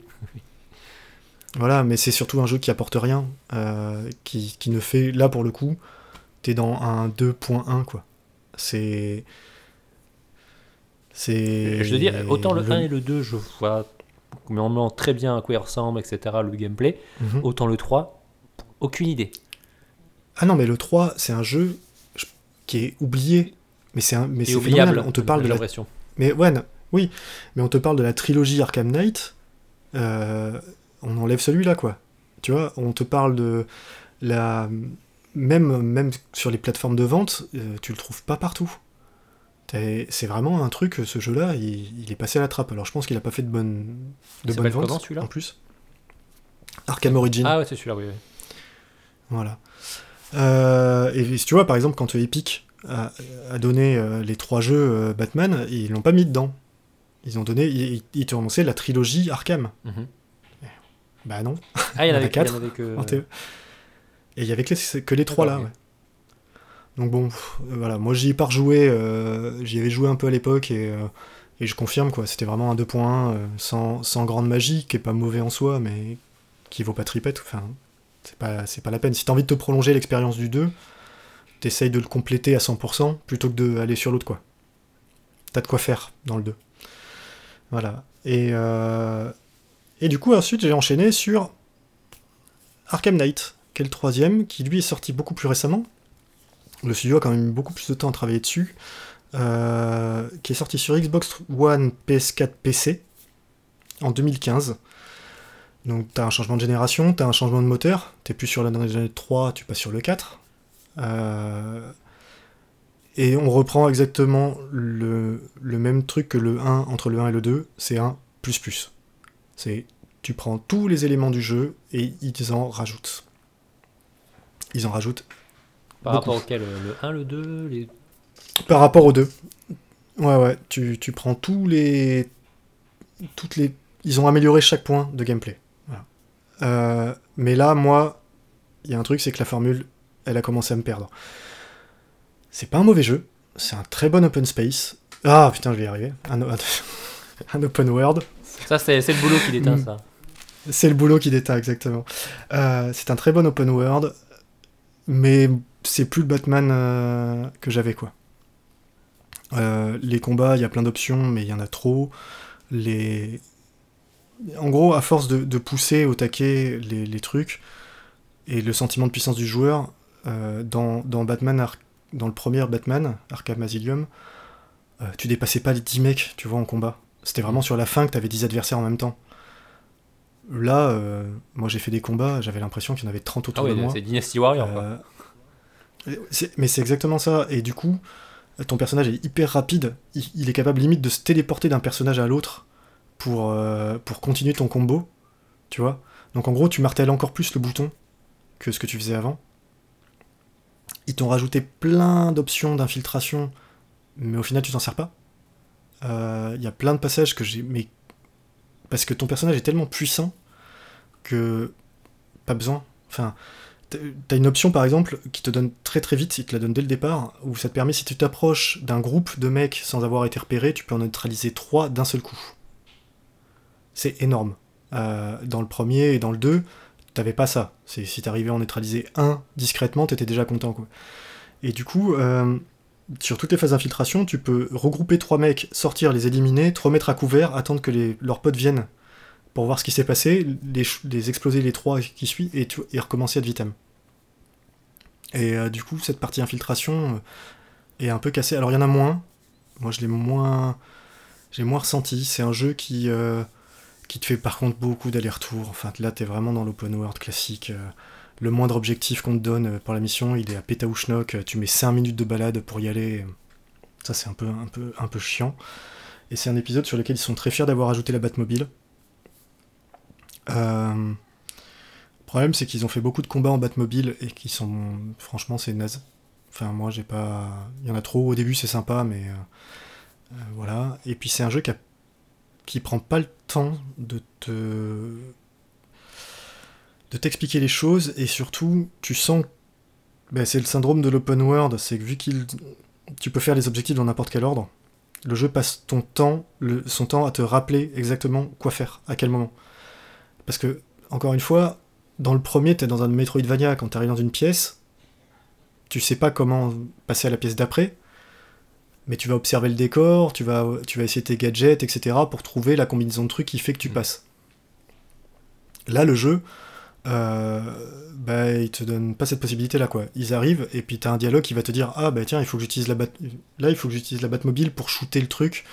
voilà, mais c'est surtout un jeu qui apporte rien, euh, qui, qui ne fait, là pour le coup, t'es dans un 2.1, quoi. C'est... C'est... Je veux dire, autant le 1 et le 2, je vois vraiment très bien à quoi ils ressemblent, etc., le gameplay. Mhm. Autant le 3, aucune idée. Ah non, mais le 3, c'est un jeu je- qui est oublié, mais c'est un, mais c'est oubliable. On te parle de la. Mais ouais, non, oui, mais on te parle de la trilogie Arkham Knight. euh, on enlève celui-là, quoi. Tu vois, on te parle de la même même sur les plateformes de vente, euh, tu le trouves pas partout. C'est vraiment un truc. Ce jeu-là, il, il est passé à la trappe. Alors je pense qu'il a pas fait de bonnes de comment, ventes celui-là? en plus. Arkham Origin. Ah ouais, c'est celui-là, oui. oui. Voilà. Euh, et si tu vois, par exemple, quand Epic a, a donné euh, les trois jeux euh, Batman, ils l'ont pas mis dedans. Ils ont donné, ils, ils t'ont annoncé la trilogie Arkham. Mhm. Bah non. Ah, il y en avait quatre en avait que. en TE. Et il y avait que les, que les trois là. Ouais. Donc bon, pff, euh, voilà. Moi j'y ai pas rejoué. j'y avais joué un peu à l'époque et, et je confirme quoi. C'était vraiment un 2.1 euh, sans, sans grande magie, qui est pas mauvais en soi, mais qui vaut pas tripette. Enfin, c'est pas, c'est pas la peine. Si t'as envie de te prolonger l'expérience du 2, t'essayes de le compléter à 100% plutôt que d'aller sur l'autre quoi. T'as de quoi faire dans le 2. Voilà. Et, euh, et du coup, ensuite, j'ai enchaîné sur Arkham Knight, qui est le troisième, qui lui est sorti beaucoup plus récemment. Le studio a quand même eu beaucoup plus de temps à travailler dessus. euh, qui est sorti sur Xbox One, PS4, PC en 2015. Donc t'as un changement de génération, t'as un changement de moteur, t'es plus sur la génération 3, tu passes sur le 4. Euh, Et on reprend exactement le, le même truc que le 1 entre le 1 et le 2, c'est un plus plus. C'est tu prends tous les éléments du jeu et ils en rajoutent. Ils en rajoutent. Par rapport auquel Le 1, le 2 les... Par rapport aux deux. Ouais, ouais, tu, tu, prends tous les. Toutes les. Ils ont amélioré chaque point de gameplay. Euh, mais là, moi, il y a un truc, c'est que la formule, elle a commencé à me perdre. C'est pas un mauvais jeu, c'est un très bon open space. Ah putain, je vais y arriver. Un, un open world. Ça, c'est le boulot qui déteint, ça. C'est le boulot qui déteint, exactement. Euh, c'est un très bon open world, mais c'est plus le Batman euh, que j'avais, quoi. Euh, les combats, il y a plein d'options, mais il y en a trop. Les... En gros, à force de, pousser au taquet les, trucs, et le sentiment de puissance du joueur, dans, dans, Batman, dans le premier Batman, Arkham Asylum, tu dépassais pas les 10 mecs, tu vois, en combat. C'était vraiment sur la fin que tu avais 10 adversaires en même temps. Là, euh, moi j'ai fait des combats, j'avais l'impression qu'il y en avait 30 autour ah de moi. C'est Dynasty Warrior, euh, Mais c'est exactement ça. Et du coup, ton personnage est hyper rapide. Il, est capable limite de se téléporter d'un personnage à l'autre pour, euh, pour continuer ton combo. Tu vois Donc en gros, tu martèles encore plus le bouton que ce que tu faisais avant. Ils t'ont rajouté plein d'options d'infiltration, mais au final, tu t'en sers pas. Il y a plein de passages que j'ai. Mais parce que ton personnage est tellement puissant que pas besoin. Enfin, t'as une option par exemple qui te donne très très vite, il te la donne dès le départ, où ça te permet si tu t'approches d'un groupe de mecs sans avoir été repéré, tu peux en neutraliser trois d'un seul coup. C'est énorme. Euh, dans le premier et dans le 2, t'avais pas ça. Si t'arrivais à en neutraliser un discrètement, t'étais déjà content quoi. Et du coup, euh, sur toutes les phases d'infiltration, tu peux regrouper trois mecs, sortir, les éliminer, te remettre à couvert, attendre que les, leurs potes viennent pour voir ce qui s'est passé, les, exploser les trois qui suivent et, et recommencer à vitam. Et euh, du coup, cette partie infiltration euh, est un peu cassée. Alors il y en a moins. Moi, je l'ai moins, j'ai moins ressenti. C'est un jeu qui qui te fait par contre beaucoup d'allers-retours. Enfin, là, t'es vraiment dans l'open world classique le moindre objectif qu'on te donne euh, pour la mission, il est à Pétaouchnok, tu mets 5 minutes de balade pour y aller. Ça, c'est un peu, un, peu, un peu chiant. Et c'est un épisode sur lequel ils sont très fiers d'avoir ajouté la Batmobile. Euh... Le problème, c'est qu'ils ont fait beaucoup de combats en Batmobile et qui sont. Franchement, c'est naze. Enfin, moi, j'ai pas. Il y en a trop. Au début, c'est sympa, mais. Euh, euh, voilà. Et puis, c'est un jeu qui, a... qui prend pas le temps de te de t'expliquer les choses et surtout tu sens ben, c'est le syndrome de l'open world c'est que vu qu'il tu peux faire les objectifs dans n'importe quel ordre le jeu passe ton temps son temps à te rappeler exactement quoi faire à quel moment. Parce que encore une fois dans le premier t'es dans un Metroidvania quand t'arrives dans une pièce tu sais pas comment passer à la pièce d'après mais tu vas observer le décor, tu vas, tu vas essayer tes gadgets, etc. pour trouver la combinaison de trucs qui fait que tu mm. passes. Là, le jeu, euh, bah, ils te donnent pas cette possibilité là quoi. Ils arrivent et puis t'as un dialogue qui va te dire ah bah tiens il faut que j'utilise la bat là il faut que j'utilise la Batmobile pour shooter le truc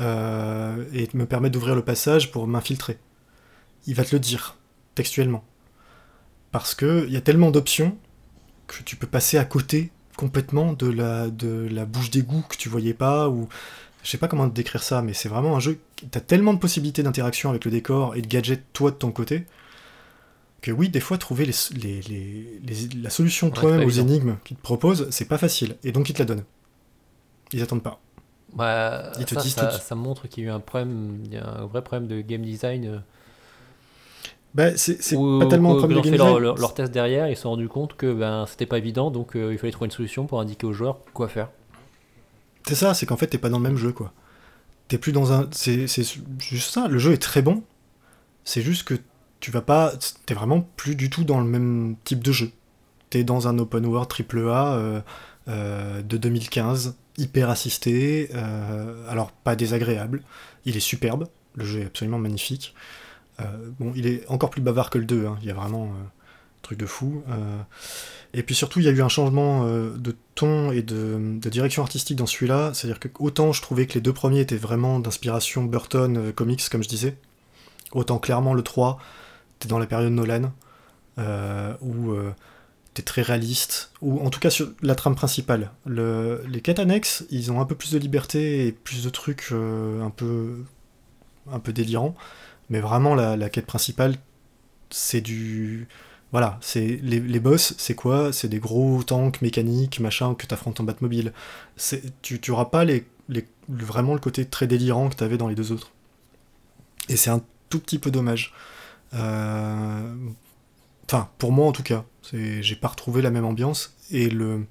euh, et me permettre d'ouvrir le passage pour m'infiltrer. Il va te le dire textuellement parce que il y a tellement d'options que tu peux passer à côté complètement de la de la bouche d'égout que tu voyais pas ou je sais pas comment te décrire ça mais c'est vraiment un jeu t'as tellement de possibilités d'interaction avec le décor et de gadgets toi de ton côté que oui, des fois, trouver la solution toi-même aux énigmes qu'ils te proposent, c'est pas facile. Et donc, ils te la donnent. Ils attendent pas. Bah, ils te ça, disent ça, ça, montre qu'il y a eu un problème, il y a un vrai problème de game design. Bah, c'est pas tellement un problème de game design. Leur, leur, test derrière, ils se sont rendus compte que ben, c'était pas évident, donc euh, il fallait trouver une solution pour indiquer aux joueurs quoi faire. C'est ça, c'est qu'en fait, t'es pas dans le même jeu, quoi. T'es plus dans un. C'est juste ça, le jeu est très bon. C'est juste que tu vas pas. T'es vraiment plus du tout dans le même type de jeu. T'es dans un open world AAA euh, euh, de 2015, hyper assisté, alors pas désagréable. Il est superbe, le jeu est absolument magnifique. Bon, il est encore plus bavard que le 2, hein. il y a vraiment un truc de fou. Et puis surtout, il y a eu un changement de ton et de, direction artistique dans celui-là. C'est-à-dire que autant je trouvais que les deux premiers étaient vraiment d'inspiration Burton Comics, comme je disais, autant clairement le 3 t'es dans la période Nolan, euh, où euh, était très réaliste, ou en tout cas sur la trame principale. Le, les quêtes annexes, ils ont un peu plus de liberté et plus de trucs euh, un peu un peu délirants, mais vraiment la, quête principale, c'est du voilà, c'est les, les boss, c'est quoi? C'est des gros tanks mécaniques, machin, que t'affrontes en Batmobile. Tu, tu auras pas les, les, vraiment le côté très délirant que t'avais dans les deux autres. Et c'est un tout petit peu dommage. Euh, enfin, pour moi en tout cas, j'ai pas retrouvé la même ambiance. Et le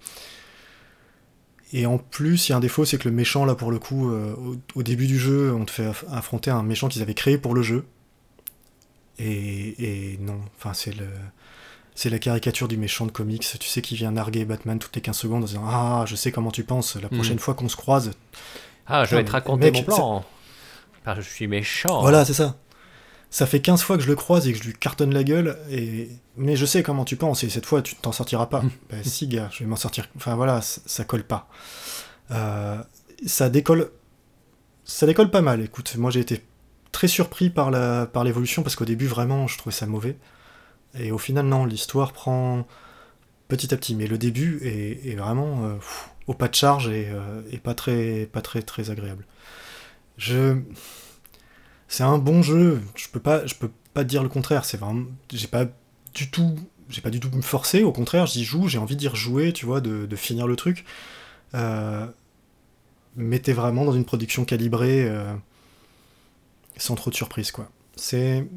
et en plus, il y a un défaut, c'est que le méchant là pour le coup, euh, au, début du jeu, on te fait affronter un méchant qu'ils avaient créé pour le jeu. Et, et non, enfin c'est le c'est la caricature du méchant de comics, tu sais, qui vient narguer Batman toutes les 15 secondes en disant Ah, je sais comment tu penses, la prochaine hmm. fois qu'on se croise. Ah, je vais te raconter mon plan. je suis méchant. Voilà, c'est ça. Ça fait 15 fois que je le croise et que je lui cartonne la gueule, et... mais je sais comment tu penses, et cette fois tu t'en sortiras pas. bah si, gars, je vais m'en sortir. Enfin voilà, ça, colle pas. Euh, ça décolle. Ça décolle pas mal, écoute. Moi j'ai été très surpris par l'évolution, par parce qu'au début, vraiment, je trouvais ça mauvais. Et au final, non, l'histoire prend petit à petit. Mais le début est, vraiment euh, au pas de charge et, euh, pas, très, pas très très agréable. Je... C'est un bon jeu, je peux pas, je peux pas dire le contraire, c'est vraiment. J'ai pas du tout. J'ai pas du tout me forcer, au contraire, j'y joue, j'ai envie d'y rejouer, tu vois, de, finir le truc. Euh, mais vraiment dans une production calibrée euh, sans trop de surprises, quoi. C'est.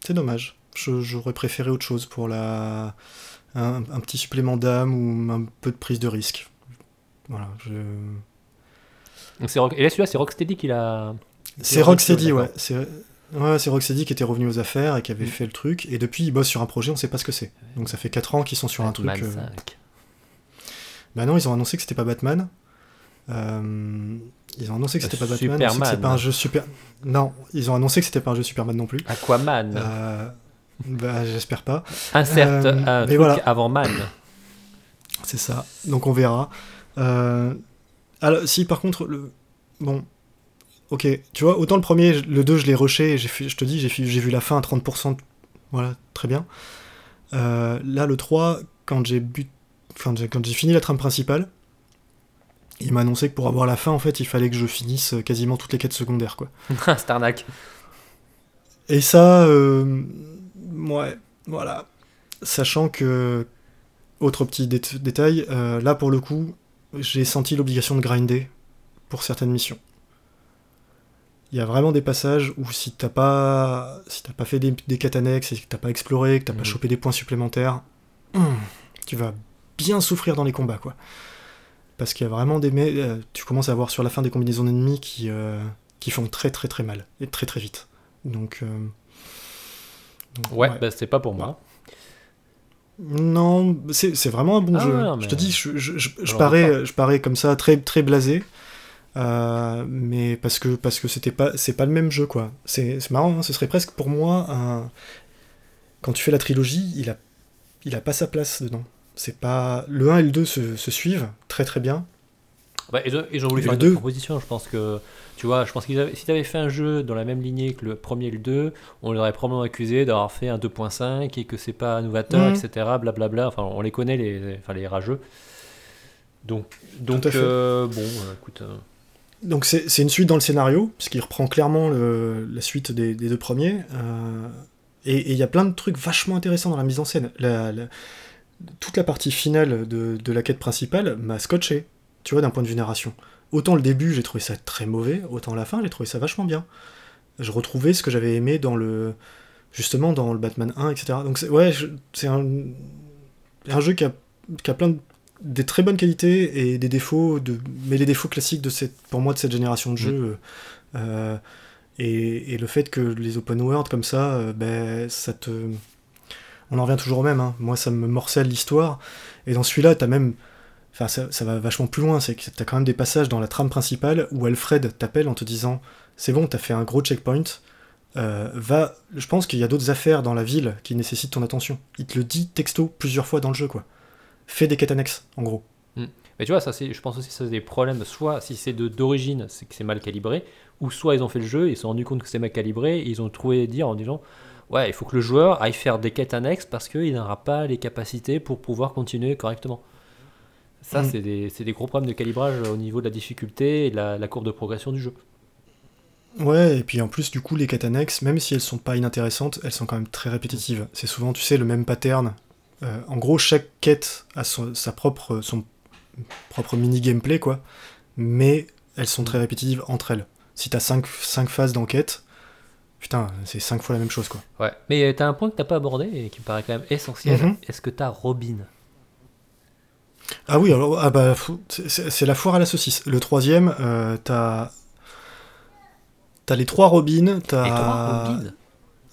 C'est dommage j'aurais préféré autre chose pour la un, petit supplément d'âme ou un peu de prise de risque. Voilà. Et là, celui-là, c'est Rocksteady qui l'a. C'est Rocksteady, ouais. C'est ouais, Rocksteady qui était revenu aux affaires et qui avait mm. fait le truc. Et depuis, ils bossent sur un projet, on sait pas ce que c'est. Donc ça fait 4 ans qu'ils sont sur un truc. Euh... Bah non, ils ont annoncé que c'était pas Batman. Euh, ils ont annoncé que c'était pas Batman. Superman. C'est pas un jeu super. Non, ils ont annoncé que c'était pas un jeu Superman non plus. Aquaman. Euh, bah, j'espère pas. Inserte euh, un truc voilà. avant Man. C'est ça. Donc on verra. Euh, alors, si par contre, le... bon, ok, tu vois, autant le premier, le 2, je l'ai rushé, je te dis, j'ai vu la fin à 30%, voilà, très bien. Euh, là, le 3, quand j'ai but... enfin, quand j'ai fini la trame principale, il m'a annoncé que pour avoir la fin, en fait, il fallait que je finisse quasiment toutes les quêtes secondaires, quoi. C'est arnaque. Et ça, euh, Ouais, voilà. Sachant que, autre petit détail, euh, là pour le coup, j'ai senti l'obligation de grinder pour certaines missions. Il y a vraiment des passages où si t'as pas, si t'as pas fait des, des quêtes annexes, et que t'as pas exploré, que t'as pas mhm. chopé des points supplémentaires, tu vas bien souffrir dans les combats, quoi. Parce qu'il y a vraiment des... Euh, tu commences à avoir sur la fin des combinaisons ennemies qui, euh, qui font très très très mal, et très très vite. Donc ouais, Bah, c'est pas pour moi. Non, c'est vraiment un bon ah jeu. Je te dis, je, je, je, parais, je parais comme ça, très, très blasé. Euh, mais parce que parce que c'était pas c'est pas le même jeu quoi. C'est marrant, hein, ce serait presque pour moi un quand tu fais la trilogie, il a il a pas sa place dedans. C'est pas le 1 et le 2 se, se suivent très très bien. Bah, ils, ont voulu faire deux propositions, je pense que tu vois, je pense que si tu avais fait un jeu dans la même lignée que le premier et le 2, on l'aurait probablement accusé d'avoir fait un 2.5 et que c'est pas novateur, etc. Blablabla. Enfin, on les connaît, les, enfin, les rageux. Donc, donc euh, bon, euh, écoute. Euh. Donc c'est une suite dans le scénario, parce qu'il reprend clairement la suite des, deux premiers. et il y a plein de trucs vachement intéressants dans la mise en scène. Toute la partie finale de, la quête principale m'a scotché, tu vois, d'un point de vue narration. Autant le début, j'ai trouvé ça très mauvais, autant la fin, j'ai trouvé ça vachement bien. Je retrouvais ce que j'avais aimé dans le. Justement, dans le Batman 1, etc. Donc, ouais, c'est un, jeu qui a plein de des très bonnes qualités et des défauts, de, mais les défauts classiques de cette, pour moi de cette génération de mm. jeux. Euh, et, et, le fait que les open world comme ça, euh, ben, ça te. On en revient toujours au même. Hein. Moi, ça me morcelle l'histoire. Et dans celui-là, t'as même Enfin, ça, va vachement plus loin, c'est que t'as quand même des passages dans la trame principale où Alfred t'appelle en te disant C'est bon, t'as fait un gros checkpoint, euh, va. Je pense qu'il y a d'autres affaires dans la ville qui nécessitent ton attention. Il te le dit texto plusieurs fois dans le jeu, quoi. Fais des quêtes annexes, en gros. Hmm. Mais tu vois, ça, je pense aussi que ça c'est des problèmes. Soit si c'est d'origine, c'est que c'est mal calibré, ou soit ils ont fait le jeu, ils se sont rendus compte que c'est mal calibré, et ils ont trouvé dire en disant ouais, il faut que le joueur aille faire des quêtes annexes parce qu'il n'aura pas les capacités pour pouvoir continuer correctement. Ça, Mm. c'est des, des gros problèmes de calibrage au niveau de la difficulté et de la, la courbe de progression du jeu. Ouais, et puis en plus, du coup, les quêtes annexes, même si elles sont pas inintéressantes, elles sont quand même très répétitives. C'est souvent, tu sais, le même pattern. Euh, en gros, chaque quête a son, sa propre, son propre mini-gameplay, quoi. Mais elles sont très répétitives entre elles. Si t'as 5 cinq phases d'enquête, putain, c'est 5 fois la même chose, quoi. Ouais. Mais euh, t'as un point que t'as pas abordé et qui me paraît quand même essentiel. Mhm. Est-ce que t'as Robin? Ah oui, alors, ah bah, c'est la foire à la saucisse. Le troisième, euh, t'as. T'as les trois Robins, t'as.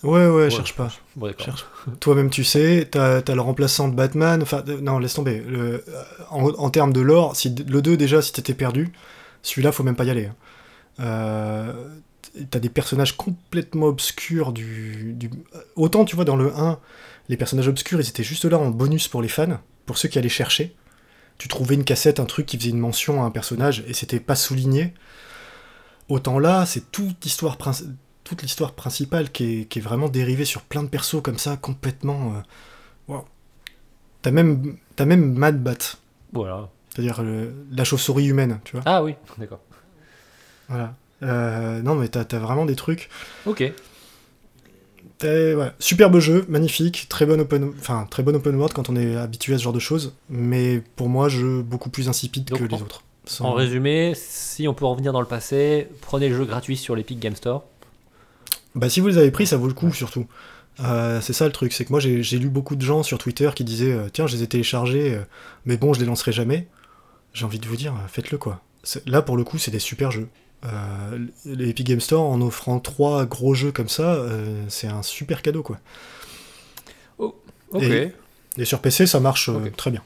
Ouais, ouais, cherche pas. Bon, d'accord. Cherche. Toi-même, tu sais, t'as as le remplaçant de Batman. Enfin, euh, non, laisse tomber. Le- euh, en, en termes de lore, si, le 2, déjà, si t'étais perdu, celui-là, faut même pas y aller. hein. Euh, t'as des personnages complètement obscurs du, du- Autant, tu vois, dans le 1, les personnages obscurs, ils étaient juste là en bonus pour les fans, pour ceux qui allaient chercher. Tu trouvais une cassette, un truc qui faisait une mention à un personnage, et c'était pas souligné. Autant là, c'est toute l'histoire princi- toute l'histoire principale qui est, qui est vraiment dérivée sur plein de persos comme ça, complètement. euh, wow. T'as même, t'as même Mad Bat, Voilà. c'est-à-dire le- la chauve-souris humaine, tu vois. Ah oui, d'accord. Voilà. Euh, non, mais t'as t'as vraiment des trucs. Ok. Superbe jeu, magnifique, très bon open, enfin très bon open world quand on est habitué à ce genre de choses, mais pour moi, jeu beaucoup plus insipide Donc, que les en- autres. Sans- En résumé, si on peut revenir dans le passé, prenez le jeu gratuit sur l'Epic Game Store. Bah si vous les avez pris, ça vaut le coup surtout. Euh, c'est ça le truc, c'est que moi j'ai lu beaucoup de gens sur Twitter qui disaient euh, tiens je les ai téléchargés, euh, mais bon je les lancerai jamais. J'ai envie de vous dire, faites-le quoi. Là pour le coup c'est des super jeux. Les Epic Game Store en offrant trois gros jeux comme ça, c'est un super cadeau quoi. Ok. Et- Et sur PC ça marche très bien.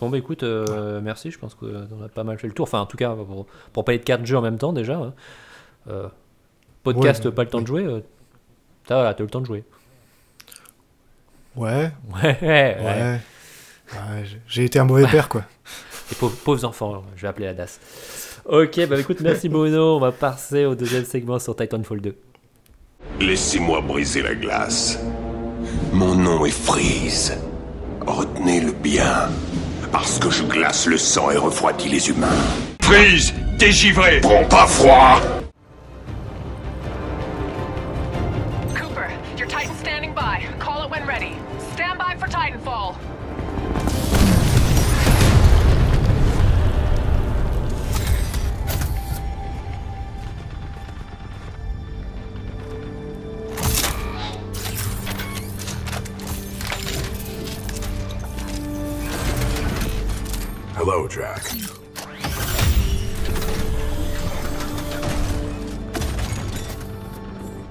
Bon bah écoute, merci, je pense qu'on a pas mal fait le tour. Enfin en tout cas, pour, pour parler de quatre jeux en même temps déjà. hein. Podcast, Ouais, pas le temps de jouer. euh, T'as voilà, eu le temps de jouer. Ouais, Ouais, ouais. ouais. J'ai été un mauvais père quoi. Les pauvres, pauvres enfants, je vais appeler la DAS. Ok, bah écoute, merci Bruno. On va passer au deuxième segment sur Titanfall 2. Laissez-moi briser la glace. Mon nom est Freeze. Retenez-le bien. Parce que je glace le sang et refroidis les humains. Freeze Dégivré Prends pas froid Titanfall. Hello, Jack.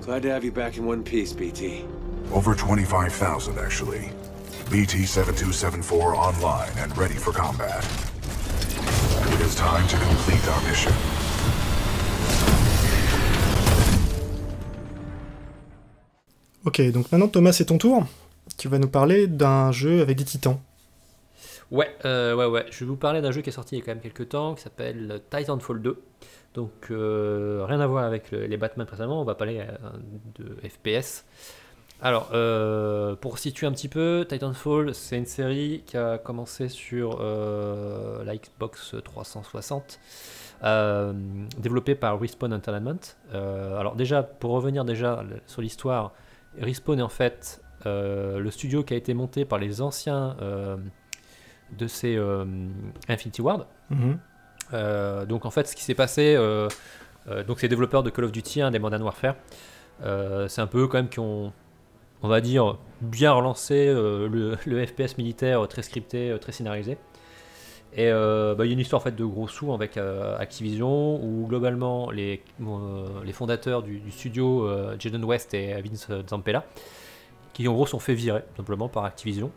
Glad to have you back in one piece, BT. Over 25,000, actually. BT 7274 online and ready for combat. It is time to complete our mission. Ok, donc maintenant Thomas c'est ton tour. Tu vas nous parler d'un jeu avec des titans. Ouais, euh, ouais, ouais. Je vais vous parler d'un jeu qui est sorti il y a quand même quelques temps, qui s'appelle Titanfall 2. Donc, euh, rien à voir avec le- les Batman précédemment, on va parler euh, de FPS. Alors, euh, pour situer un petit peu, Titanfall, c'est une série qui a commencé sur euh, la Xbox 360, euh, développée par Respawn Entertainment. Alors déjà, pour revenir déjà sur l'histoire, Respawn est en fait le studio qui a été monté par les anciens de ces Infinity Ward. Mhm. Euh, donc en fait, ce qui s'est passé, donc ces développeurs de Call of Duty, hein, des Modern Warfare, c'est un peu quand même qui ont, on va dire, bien relancé euh, le, FPS militaire euh, très scripté, euh, très scénarisé. Et bah, il y a une histoire en fait de gros sous avec Activision où globalement les, les fondateurs du, studio, Jaden West et Vince Zampella, qui en gros sont fait virer simplement par Activision.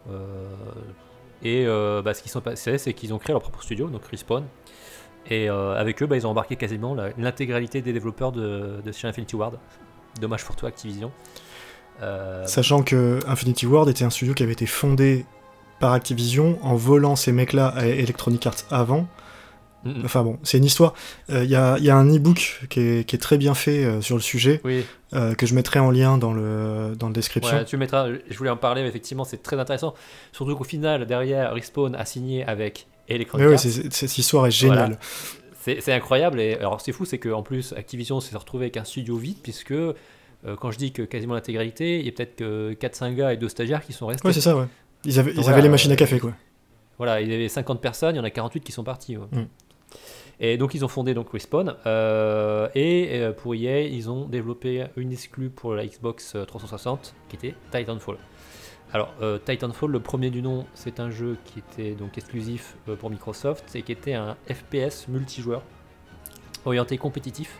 Et bah, ce qui s'est passé, c'est qu'ils ont créé leur propre studio, donc Respawn. Et avec eux, bah, ils ont embarqué quasiment l'intégralité des développeurs de, de Infinity Ward. Dommage pour toi, Activision. Euh, Sachant que Infinity Ward était un studio qui avait été fondé par Activision en volant ces mecs-là à Electronic Arts avant. Mm, mm. Enfin bon, c'est une histoire. Il y, a, y a un e-book qui est, qui est très bien fait euh, sur le sujet, Oui, euh, que je mettrai en lien dans le, dans la description. Ouais, tu le mettras. Je voulais en parler, mais effectivement, c'est très intéressant. Surtout qu'au final, derrière, Respawn a signé avec Electronic Mais Arts. c'est- cette histoire est géniale. C'est c'est incroyable. Et alors, c'est fou, c'est qu'en plus, Activision s'est retrouvé avec un studio vide, puisque euh, quand je dis que quasiment l'intégralité, il y a peut-être que 4-5 gars et 2 stagiaires qui sont restés. Ouais, c'est ça, ouais. Ils avaient, ils Voilà, avaient les machines à euh, café, quoi. Voilà, il y avait 50 personnes, il y en a 48 qui sont partis. ouais. Mm. Et donc ils ont fondé donc Respawn euh, et euh, pour EA ils ont développé une exclue pour la Xbox 360 qui était Titanfall. Alors euh, Titanfall, le premier du nom, c'est un jeu qui était donc exclusif pour Microsoft et qui était un FPS multijoueur orienté compétitif.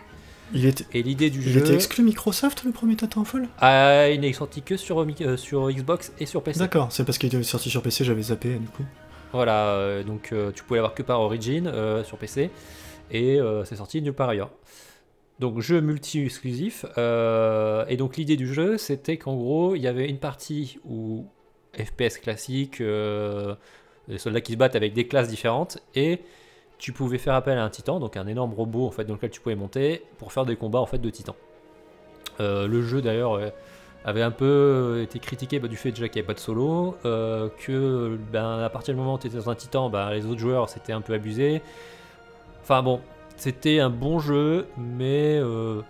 Il était, Et l'idée du il jeu, était exclu Microsoft, le premier Titanfall? Ah, il n'est sorti que sur, euh, sur Xbox et sur PC. D'accord, c'est parce qu'il était sorti sur PC, j'avais zappé, du coup. Voilà, euh, donc euh, tu pouvais l'avoir que par Origin euh, sur PC et euh, c'est sorti nulle part ailleurs. Donc jeu multi-exclusif euh, et donc l'idée du jeu c'était qu'en gros il y avait une partie où FPS classique, euh, les soldats qui se battent avec des classes différentes et tu pouvais faire appel à un titan, donc un énorme robot en fait dans lequel tu pouvais monter pour faire des combats en fait de titans. Euh, le jeu d'ailleurs euh, avait un peu été critiqué bah, du fait déjà qu'il n'y avait pas de solo, euh, que ben, à partir du moment où tu étais dans un titan, ben, les autres joueurs c'était un peu abusé. Enfin bon, c'était un bon jeu, mais euh,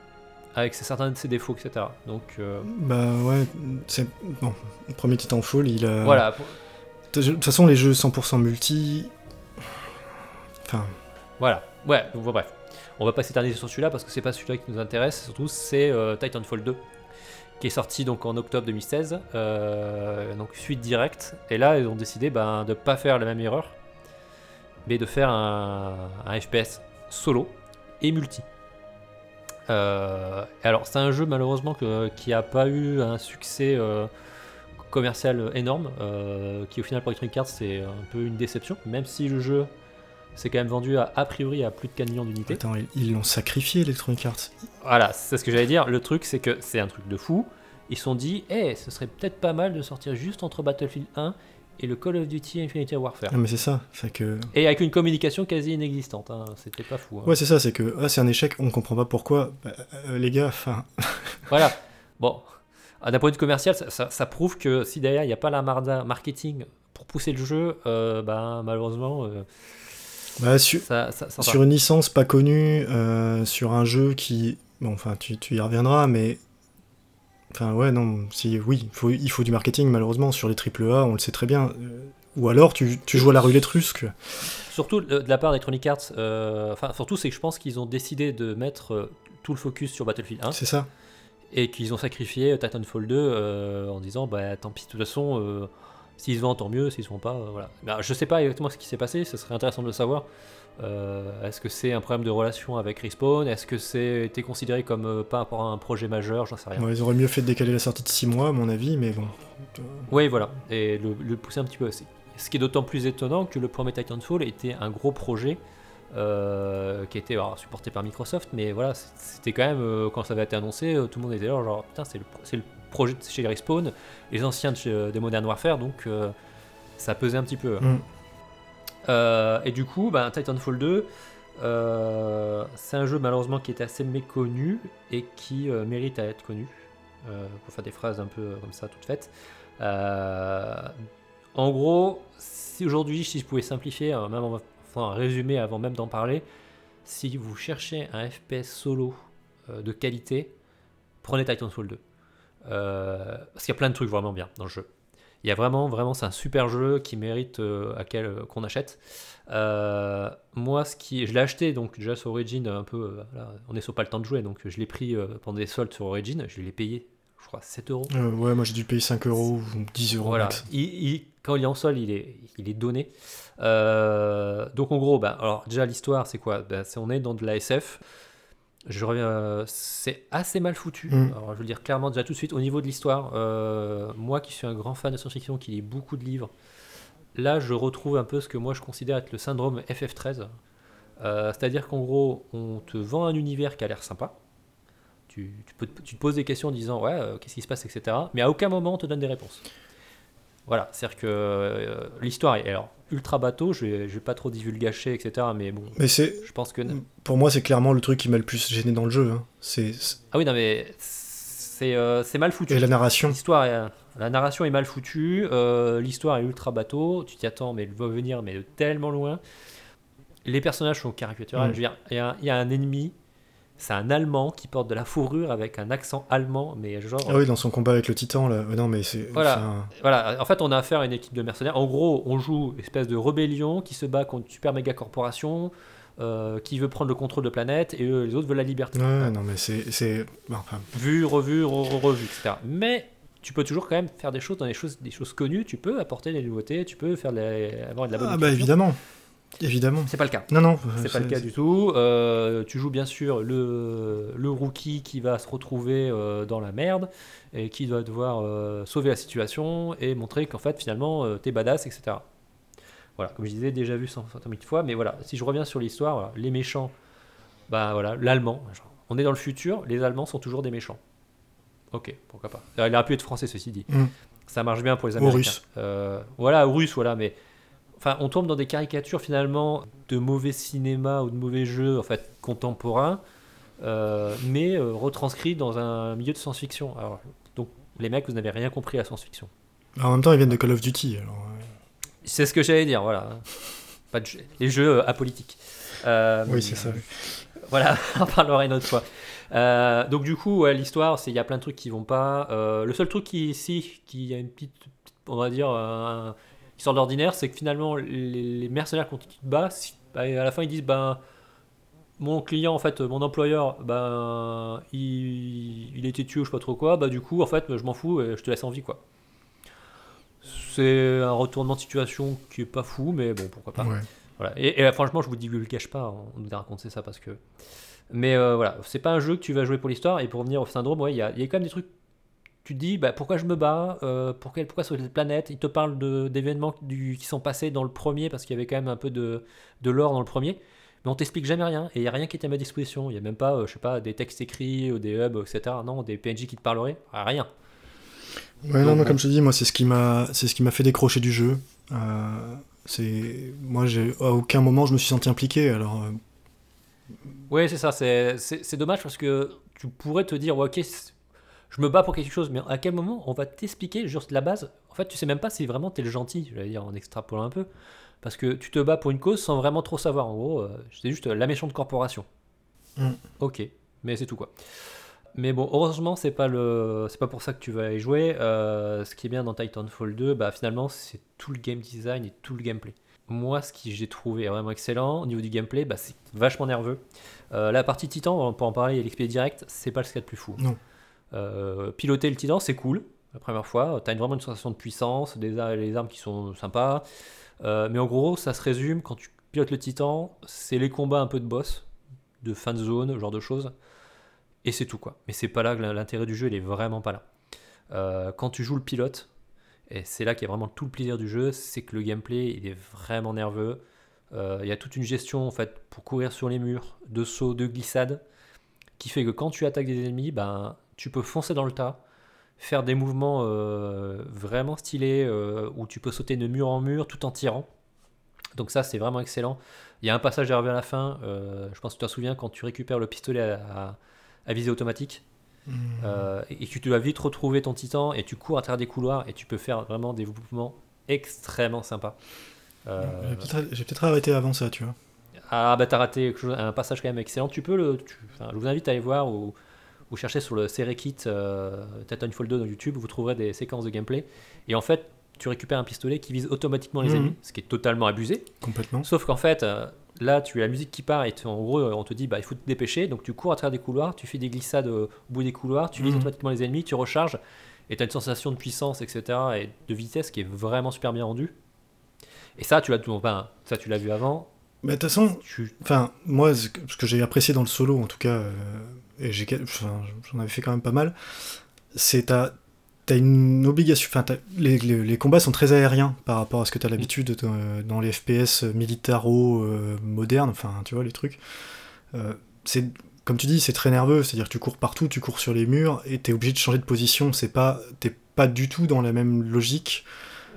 avec certains de ses défauts, etc. Donc euh, Bah ouais, c'est. Bon, le premier Titanfall, il a. voilà, De toute façon, les jeux 100% multi. Voilà, ouais, donc, bref. On va pas s'éterniser sur celui-là parce que c'est pas celui-là qui nous intéresse, surtout c'est euh, Titanfall 2 qui est sorti donc en octobre 2016, euh, donc suite directe. Et là, ils ont décidé ben, de pas faire la même erreur, mais de faire un, FPS solo et multi. Euh, alors, c'est un jeu malheureusement qui a pas eu un succès commercial énorme, qui au final pour Electronic Arts c'est un peu une déception, même si le jeu s'est quand même vendu à, a priori à plus de 4 millions d'unités. attends, ils- l'ont sacrifié, Electronic Arts. Voilà, c'est ce que j'allais dire. Le truc, c'est que c'est un truc de fou. Ils se sont dit, eh, ce serait peut-être pas mal de sortir juste entre Battlefield 1 et le Call of Duty Infinity Warfare. Ah, mais c'est ça, c'est que. Et avec une communication quasi inexistante. hein. C'était pas fou. hein. Ouais, c'est ça, c'est que. Ah, c'est un échec, on comprend pas pourquoi. Bah, euh, les gars, enfin. Voilà. Bon, Ah, d'un point de vue commercial, ça, ça- ça prouve que si derrière il n'y a pas la marda marketing pour pousser le jeu, euh, ben, malheureusement, euh, Bah, sur, ça, ça, ça- sur une licence pas connue, euh, sur un jeu qui. Bon, enfin, tu, tu y reviendras, mais. Enfin, ouais, non, si, oui, il faut, il faut du marketing, malheureusement, sur les AAA, on le sait très bien. Euh, Ou alors, tu, tu joues à la roulette russe, que. Surtout de de la part d'Electronic Arts, euh, enfin, surtout c'est que je pense qu'ils ont décidé de mettre euh, tout le focus sur Battlefield 1. C'est ça. et qu'ils ont sacrifié Titanfall 2 euh, en disant bah tant pis de toute façon euh, s'ils se vendent tant mieux s'ils se vendent pas euh, voilà. Bah, je sais pas exactement ce qui s'est passé ce serait intéressant de le savoir. Euh, est-ce que c'est un problème de relation avec Respawn? Est-ce que c'est été considéré comme euh, pas rapport à un projet majeur? J'en sais rien. Ouais, ils auraient mieux fait de décaler la sortie de 6 mois, à mon avis, mais bon. oui voilà. Et le, le pousser un petit peu aussi. Ce qui est d'autant plus étonnant que le premier Titanfall était un gros projet euh, qui était alors, supporté par Microsoft, mais voilà, c'était quand même, euh, quand ça avait été annoncé, euh, tout le monde était là, genre, putain, c'est le, le projet de chez Respawn, les anciens de chez- des Modern Warfare, donc euh, ça pesait un petit peu. Mm. Euh, et du coup, bah, Titanfall 2, euh, c'est un jeu malheureusement qui est assez méconnu et qui euh, mérite à être connu, euh, pour faire des phrases un peu comme ça, toutes faites. Euh, en gros, si aujourd'hui, si je pouvais simplifier, euh, même en- enfin résumer avant même d'en parler, si vous cherchez un FPS solo euh, de qualité, prenez Titanfall 2. Euh, parce qu'il y a plein de trucs vraiment bien dans le jeu. Il y a vraiment, vraiment, c'est un super jeu qui mérite euh, à quel euh, qu'on achète. Moi, ce qui, je l'ai acheté donc déjà sur Origin un peu. on est sur pas le temps de jouer, donc je l'ai pris pendant des soldes sur Origin. Je l'ai payé, je crois, 7 euros. Ouais, moi j'ai dû payer 5 euros ou 10 euros Voilà, max. il, il- quand il est en sol, il est, il est donné. Donc en gros, bah, alors déjà l'histoire, c'est quoi? Bah, c'est, On est dans de la SF. Je reviens, euh, c'est assez mal foutu. Mm. Alors je veux le dire clairement déjà tout de suite au niveau de l'histoire. euh, moi qui suis un grand fan de science-fiction, qui lit beaucoup de livres, là je retrouve un peu ce que moi je considère être le syndrome FF13. Euh, c'est-à-dire qu'en gros, on te vend un univers qui a l'air sympa. Tu, tu peux, te- tu te poses des questions en disant ouais, euh, qu'est-ce qui se passe, etc. Mais à aucun moment on te donne des réponses. Voilà, c'est-à-dire que euh, l'histoire est alors ultra bateau, je vais, je vais pas trop divulgacher, etc. Mais bon, Mais c'est, je pense que. pour moi, c'est clairement le truc qui m'a le plus gêné dans le jeu. hein. C'est, Ah oui, non, mais c'est euh, c'est mal foutu. et la narration. L'histoire est- la narration est mal foutue, euh, l'histoire est ultra bateau, tu t'y attends, mais elle va venir mais de tellement loin. Les personnages sont caricaturales. Mm. Je veux dire, il y, a- il y a un ennemi, c'est un Allemand qui porte de la fourrure avec un accent allemand, mais genre. Ah oui, dans son combat avec le titan, là. Euh, Non, mais c'est. Voilà. Voilà, en fait, on a affaire à une équipe de mercenaires. En gros, on joue une espèce de rébellion qui se bat contre une super méga corporation euh, qui veut prendre le contrôle de planète et eux, les autres veulent la liberté. Ouais, non, mais c'est. Enfin, vu, revu, re- re- revu, etc. Mais tu peux toujours quand même faire des choses dans des choses, des choses connues, tu peux apporter des nouveautés, tu peux faire de la- avoir de la bonne ah bah évidemment. Évidemment. C'est pas le cas. Non, non. C'est pas le cas du tout. Euh, tu joues bien sûr le, le rookie qui va se retrouver euh, dans la merde et qui doit devoir euh, sauver la situation et montrer qu'en fait finalement t'es badass, etc. Voilà, comme je disais, déjà vu 100 mille fois, mais voilà, si je reviens sur l'histoire, voilà, les méchants, bah voilà, l'allemand, on est dans le futur, les Allemands sont toujours des méchants. Ok, pourquoi pas. Il aurait pu être français, ceci dit. Mm. Ça marche bien pour les Américains. russe. Euh, voilà, ou russe, voilà, mais enfin, on tombe dans des caricatures finalement de mauvais cinéma ou de mauvais jeux en fait contemporains, euh, mais euh, retranscrits dans un milieu de science-fiction. Alors, donc les mecs, vous n'avez rien compris à la science-fiction. En même temps, ils viennent de Call of Duty. Alors, C'est ce que j'allais dire, voilà. Pas de jeu- les jeux euh, apolitiques. Euh, Oui, c'est ça. Voilà, on en parlera une autre fois. Euh, donc du coup, ouais, l'histoire, c'est il y a plein de trucs qui vont pas. Euh, le seul truc qui ici, qui a une petite, on va dire, qui sort de l'ordinaire, c'est que finalement les, les mercenaires tu te bats, si- bah, à la fin ils disent ben mon client en fait, mon employeur, ben il, il a été tué ou je sais pas trop quoi, bah du coup en fait je m'en fous et je te laisse en vie quoi. C'est un retournement de situation qui est pas fou, mais bon pourquoi pas. Ouais. Voilà. Et, et, franchement, je vous dis, je le cache pas, on nous a raconté ça parce que. Mais euh, voilà, c'est pas un jeu que tu vas jouer pour l'histoire. Et pour revenir au syndrome, ouais, il y a, il y a quand même des trucs. Tu te dis, bah, pourquoi je me bats euh, pourquoi, pourquoi sur cette planète? Il te parle d'événements qui sont passés dans le premier parce qu'il y avait quand même un peu de, de lore dans le premier. Mais on t'explique jamais rien. Et il n'y a rien qui est à ma disposition. Il n'y a même pas, euh, je sais pas, des textes écrits ou des hubs, etc. Non, des PNJ qui te parleraient. Rien. Ouais, non, Donc, non, bon. comme je te dis, moi, c'est ce qui m'a, fait décrocher du jeu. Euh, c'est, moi, à aucun moment, je me suis senti impliqué. Alors, euh, Oui, c'est ça. C'est dommage parce que tu pourrais te dire, ouais, ok, je me bats pour quelque chose, mais à quel moment on va t'expliquer juste la base? En fait, tu sais même pas si vraiment t'es le gentil, j'allais dire en extrapolant un peu. Parce que tu te bats pour une cause sans vraiment trop savoir. En gros, euh, c'est juste la méchante corporation. Mm. Ok, mais c'est tout quoi. Mais bon, heureusement, c'est pas le, c'est pas pour ça que tu vas y jouer. Euh, ce qui est bien dans Titanfall 2, bah finalement, c'est tout le game design et tout le gameplay. Moi, ce que j'ai trouvé vraiment excellent au niveau du gameplay, bah, c'est vachement nerveux. Euh, la partie Titan, on peut en parler, et l'XP direct, c'est pas ce qu'il y a de plus fou. Non. Euh, piloter le Titan, c'est cool. La première fois, tu as vraiment une sensation de puissance, des les armes qui sont sympas. Euh, mais en gros, ça se résume quand tu pilotes le Titan, c'est les combats un peu de boss, de fin de zone, genre de choses. Et c'est tout quoi. Mais c'est pas là que l'intérêt du jeu, il est vraiment pas là. Euh, quand tu joues le pilote, et c'est là qu'il y a vraiment tout le plaisir du jeu, c'est que le gameplay, il est vraiment nerveux. Il y a toute une gestion en fait pour courir sur les murs, de saut, de glissade, qui fait que quand tu attaques des ennemis, ben, tu peux foncer dans le tas, faire des mouvements euh, vraiment stylés euh, où tu peux sauter de mur en mur tout en tirant. Donc ça, c'est vraiment excellent. Il y a un passage à à la fin, euh, je pense que tu t'en souviens, quand tu récupères le pistolet à, à- à visée automatique, euh, et et que tu dois vite retrouver ton titan, et tu cours à travers des couloirs, et tu peux faire vraiment des mouvements extrêmement sympas. J'ai, peut-être, arrêté avant ça, tu vois. ah bah t'as raté chose- un passage quand même excellent. Tu peux le, tu- enfin, je vous invite à aller voir ou, ou chercher sur le Serekit euh, Titanfall 2 dans YouTube. Vous trouverez des séquences de gameplay. Et en fait, tu récupères un pistolet qui vise automatiquement les Mhm. ennemis, ce qui est totalement abusé. Complètement. Sauf qu'en fait, euh, là, tu as la musique qui part et tu- en gros, on te dit bah il faut te dépêcher. Donc tu cours à travers des couloirs, tu fais des glissades au bout des couloirs, tu vises Mhm. automatiquement les ennemis, tu recharges et tu as une sensation de puissance, etc. et de vitesse qui est vraiment super bien rendue. Et ça, tu l'as ça tu l'as vu avant. Mais de toute façon, Tu, Enfin, moi, ce que ce que j'ai apprécié dans le solo, en tout cas, euh, et j'ai, enfin, j'en avais fait quand même pas mal, c'est t'as, t'as une obligation. Enfin, les, les- les combats sont très aériens par rapport à ce que t'as l'habitude dans, dans les FPS militaro euh, modernes. Enfin, tu vois les trucs. Euh, c'est comme tu dis, c'est très nerveux. C'est-à-dire que tu cours partout, tu cours sur les murs, et t'es obligé de changer de position. C'est pas, t'es pas du tout dans la même logique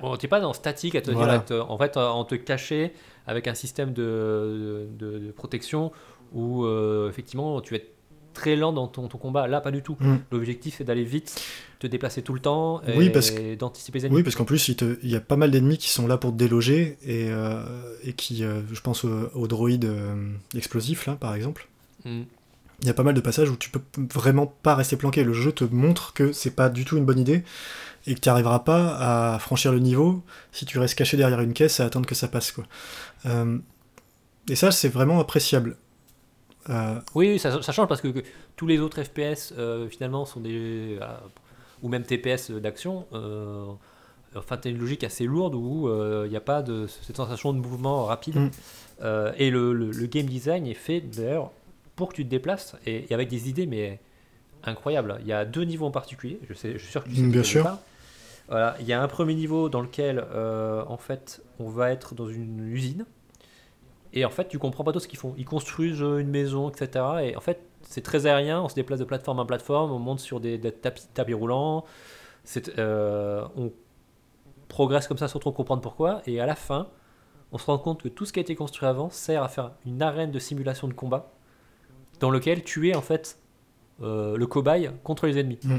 On t'es pas dans statique à te Voilà. dire, te- en fait, en te cacher avec un système de, de- de protection où euh, effectivement tu vas être très lent dans ton, ton combat. Là, pas du tout. Mm. L'objectif c'est d'aller vite, te déplacer tout le temps et, Oui, parce d'anticiper les ennemis. Oui, parce qu'en plus, il, te- il y a pas mal d'ennemis qui sont là pour te déloger et, euh, et qui, euh, je pense au, au droïde euh, explosif, là, par exemple. Mm. Il y a pas mal de passages où tu peux vraiment pas rester planqué. Le jeu te montre que c'est pas du tout une bonne idée et que tu n'arriveras pas à franchir le niveau si tu restes caché derrière une caisse à attendre que ça passe. Quoi. Et ça, c'est vraiment appréciable. Euh, Oui, ça, ça change parce que, que tous les autres FPS euh, finalement sont des. euh, ou même TPS d'action. enfin, t'as une logique assez lourde où il n'y a pas de cette sensation de mouvement rapide. Mm. Et le, le- le game design est fait d'ailleurs pour que tu te déplaces et, et avec des idées mais incroyables. Il y a deux niveaux en particulier. Je, sais, je suis sûr que tu sais Mm, bien sûr. Voilà, il y a un premier niveau dans lequel en fait on va être dans une usine et en fait, tu comprends pas tout ce qu'ils font. Ils construisent euh, une maison, etc. Et en fait, c'est très aérien. On se déplace de plateforme en plateforme. On monte sur des, des tapis, tapis roulants. Euh, on progresse comme ça sans trop comprendre pourquoi. Et à la fin, on se rend compte que tout ce qui a été construit avant sert à faire une arène de simulation de combat dans lequel tu es en fait euh, le cobaye contre les ennemis. Mm.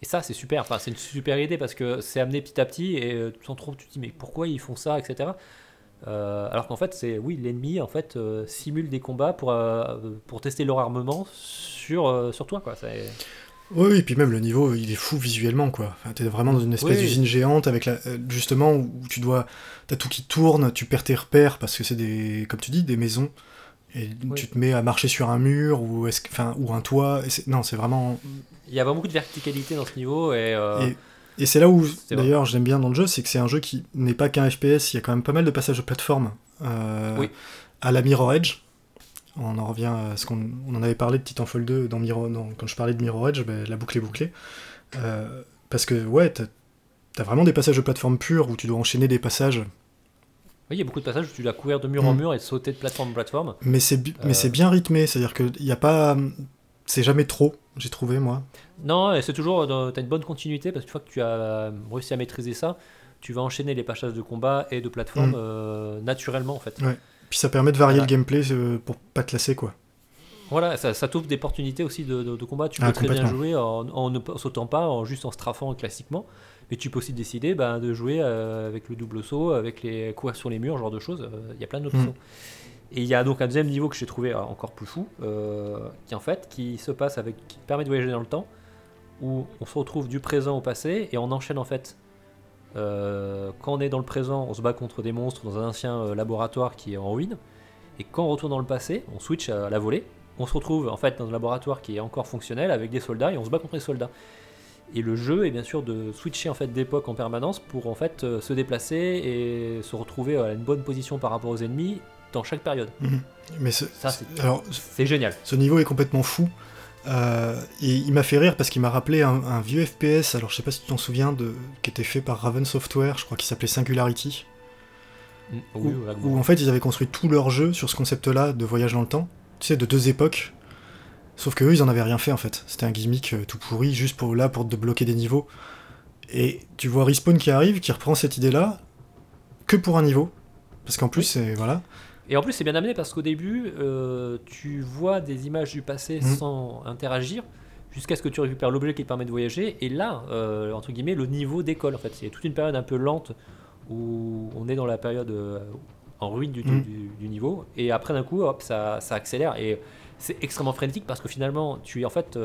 Et ça, c'est super. Enfin, c'est une super idée parce que c'est amené petit à petit et sans trop, tu te dis mais pourquoi ils font ça, etc. Euh, alors qu'en fait, c'est oui, l'ennemi en fait euh, simule des combats pour euh, pour tester leur armement sur sur toi quoi. C'est- Oui, oui, puis même le niveau, il est fou visuellement, quoi. Enfin, t'es vraiment dans une espèce Oui, d'usine géante avec la, justement où tu dois, t'as tout qui tourne, tu perds tes repères parce que c'est des, comme tu dis, des maisons. Et Oui. tu te mets à marcher sur un mur ou, est-ce enfin, ou un toit. et c'est- non, c'est vraiment. Il y a vraiment beaucoup de verticalité dans ce niveau et, Et, et c'est là où, d'ailleurs, j'aime bien dans le jeu, c'est que c'est un jeu qui n'est pas qu'un FPS. Il y a quand même pas mal de passages de plateforme euh, Oui. à la Mirror Edge. On en revient à ce qu'on on en avait parlé de Titanfall 2 dans Mirror, quand je parlais de Mirror Edge, ben, la boucle est bouclée. Euh, parce que, ouais, t'as as vraiment des passages de plateforme pure où tu dois enchaîner des passages, oui, il y a beaucoup de passages où tu dois courir de mur en Mm. mur et sauter de plateforme en plateforme. mais c'est Euh. mais c'est bien rythmé, c'est-à-dire qu'il n'y a pas. C'est jamais trop, j'ai trouvé, moi. Non, c'est toujours tu as une bonne continuité parce que une fois que tu as euh, réussi à maîtriser ça, tu vas enchaîner les passages de combat et de plateforme Mm. euh, naturellement en fait. Ouais. Puis ça permet de varier Voilà. le gameplay euh, pour pas te lasser, quoi. Voilà, ça, ça t'ouvre des opportunités aussi de, de- de combat. Tu peux Ah, très bien jouer en, en ne sautant pas, en juste en strafant classiquement. Mais tu peux aussi décider ben, de jouer euh, avec le double saut, avec les courir sur les murs, genre de choses. Euh, Il y a plein d'options. Et il y a donc un deuxième niveau que j'ai trouvé euh, encore plus fou, euh, qui en fait qui se passe avec, qui permet de voyager dans le temps, où on se retrouve du présent au passé et on enchaîne en fait. euh, quand on est dans le présent, on se bat contre des monstres dans un ancien laboratoire qui est en ruine. Et quand on retourne dans le passé, on switch à la volée. On se retrouve en fait dans un laboratoire qui est encore fonctionnel avec des soldats et on se bat contre les soldats. Et le jeu est bien sûr de switcher en fait d'époque en permanence pour en fait se déplacer et se retrouver à une bonne position par rapport aux ennemis dans chaque période. Mais ce- Ça, c'est- alors, C'est génial. Ce niveau est complètement fou. Euh, et il m'a fait rire parce qu'il m'a rappelé un, un vieux FPS, alors je sais pas si tu t'en souviens, de, qui était fait par Raven Software, je crois qu'il s'appelait Singularity, Mm, où, oui, vaguement. où en fait ils avaient construit tout leur jeu sur ce concept-là de voyage dans le temps, tu sais, de deux époques. Sauf que eux, ils en avaient rien fait en fait. C'était un gimmick euh, tout pourri, juste pour là pour te bloquer des niveaux. Et tu vois Respawn qui arrive, qui reprend cette idée-là, que pour un niveau. Parce qu'en plus, c'est. Voilà. Et en plus, c'est bien amené parce qu'au début, euh, tu vois des images du passé Mhm. sans interagir jusqu'à ce que tu récupères l'objet qui te permet de voyager. Et là, euh, entre guillemets, le niveau décolle. En fait, c'est toute une période un peu lente où on est dans la période euh, en ruine du, Mhm. du- du niveau. Et après, d'un coup, hop, ça, ça accélère. Et c'est extrêmement frénétique parce que finalement, tu es en fait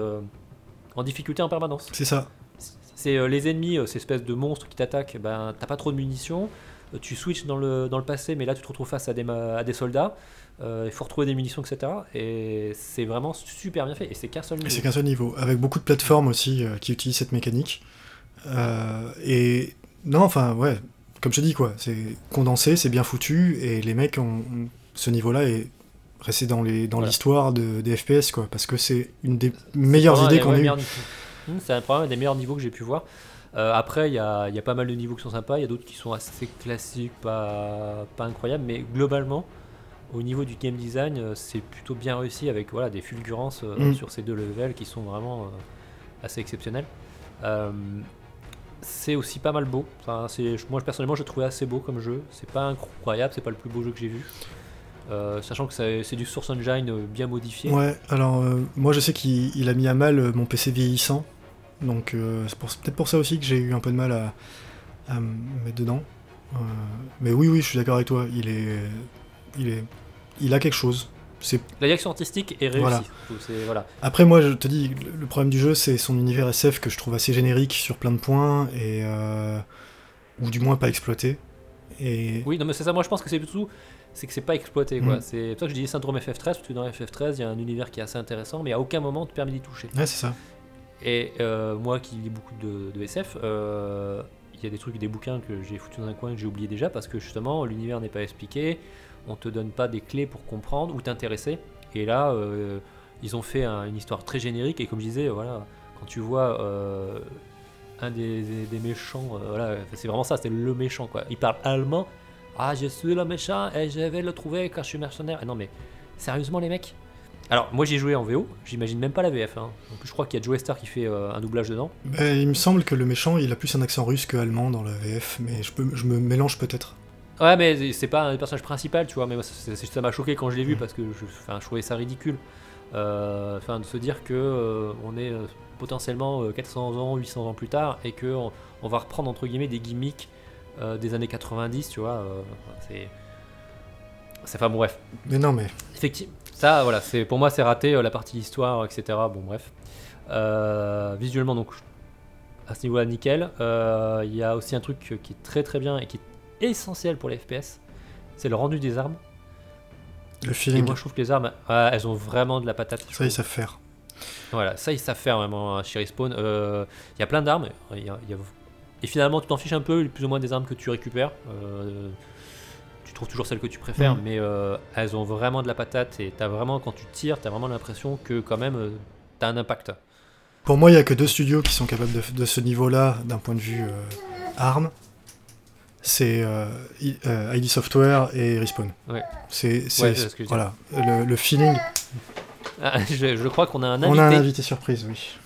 en difficulté en permanence. C'est ça. C'est les ennemis, ces espèces de monstres qui t'attaquent, ben t'as pas trop de munitions. Euh, tu switches dans le, dans le passé, mais là tu te retrouves face à des, à des soldats. Euh, il faut retrouver des munitions, etc. Et c'est vraiment super bien fait. Et c'est qu'un seul Et niveau. c'est qu'un seul niveau, avec beaucoup de plateformes aussi euh, qui utilisent cette mécanique. Euh, et non, enfin, ouais, comme je te dis, quoi, c'est condensé, c'est bien foutu, et les mecs, ont, ont- ce niveau-là est resté dans les dans Voilà. l'histoire de, des FPS, quoi, parce que c'est une des meilleures idées qu'on a eues. Hum, C'est un problème des meilleurs niveaux que j'ai pu voir. Euh, après, il y a, il y a pas mal de niveaux qui sont sympas, il y a d'autres qui sont assez classiques, pas, pas incroyables, mais globalement, au niveau du game design, euh, c'est plutôt bien réussi avec voilà, des fulgurances euh, Mm. sur ces deux levels qui sont vraiment assez exceptionnels. C'est aussi pas mal beau. Enfin, moi personnellement, je trouvais assez beau comme jeu. C'est pas incroyable, c'est pas le plus beau jeu que j'ai vu. Euh, sachant que c'est, du Source Engine bien modifié. Ouais, alors euh, moi je sais qu'il il a mis à mal mon PC vieillissant, donc euh, c'est, peut-être pour ça aussi que j'ai eu un peu de mal à, à me mettre dedans. Euh, mais oui, oui, je suis d'accord avec toi, il est, il est, il a quelque chose. La direction artistique est réussie. Voilà. voilà. Après, moi, je te dis, le- problème du jeu, c'est son univers SF que je trouve assez générique sur plein de points, et euh, ou du moins pas exploité. Et Oui, non, mais c'est ça. Moi, je pense que c'est plutôt. C'est que c'est pas exploité, quoi. Mm. C'est pour ça que je dis syndrome FF13, parce que dans FF13, il y a un univers qui est assez intéressant, mais à aucun moment on te permet d'y toucher. ouais, c'est ça. Et euh, moi qui lis beaucoup de, SF, euh, il y a des trucs, des bouquins que j'ai foutus dans un coin que j'ai oublié déjà parce que justement l'univers n'est pas expliqué, on te donne pas des clés pour comprendre ou t'intéresser. Et là, euh, ils ont fait un- une histoire très générique et comme je disais, voilà, quand tu vois un des, méchants, voilà, c'est vraiment ça, c'est le méchant quoi. Il parle allemand. Ah, je suis le méchant et je vais le trouver quand je suis mercenaire. Ah non mais sérieusement les mecs. Alors moi j'ai joué en VO, j'imagine même pas la VF. Hein. En plus je crois qu'il y a Joe Star qui fait euh, un doublage dedans. Ben, il me semble que le méchant, il a plus un accent russe que allemand dans la VF, mais je, peux, je me mélange peut-être. Ouais mais c'est pas un personnage principal tu vois, mais moi, ça m'a choqué quand je l'ai vu Mm. parce que je, je trouvais ça ridicule. Euh, Enfin de se dire que euh, on est potentiellement euh, 400 ans, 800 ans plus tard et que on, on va reprendre entre guillemets des gimmicks des années 90 tu vois. euh, c'est... C'est enfin bon bref. Mais non, mais Effectivement, ça, voilà, c'est pour moi c'est raté euh, la partie histoire, etc. Bon, bref. Euh, visuellement, donc à ce niveau-là, nickel. Euh, Il y a aussi un truc qui est très très bien et qui est essentiel pour les FPS, c'est le rendu des armes. le Et feeling, moi, je trouve que les armes, elles ont vraiment de la patate. ça, ils savent faire. Voilà, ça ils savent faire vraiment chez Respawn. Euh, Il y a plein d'armes. il y a- il y a- Et finalement, tu t'en fiches un peu, plus ou moins des armes que tu récupères. Euh, trouves toujours celles que tu préfères, Mhm. mais euh, elles ont vraiment de la patate. Et t'as vraiment, quand tu tires, t'as vraiment l'impression que quand même, euh, t'as un impact. Pour moi, il y a que deux studios qui sont capables de, de ce niveau-là, d'un point de vue euh, armes. C'est euh, ID Software et Respawn. Ouais. C'est, Ouais, voilà, le, le feeling. Ah, je, je crois qu'on a un On invité. a un invité surprise, oui.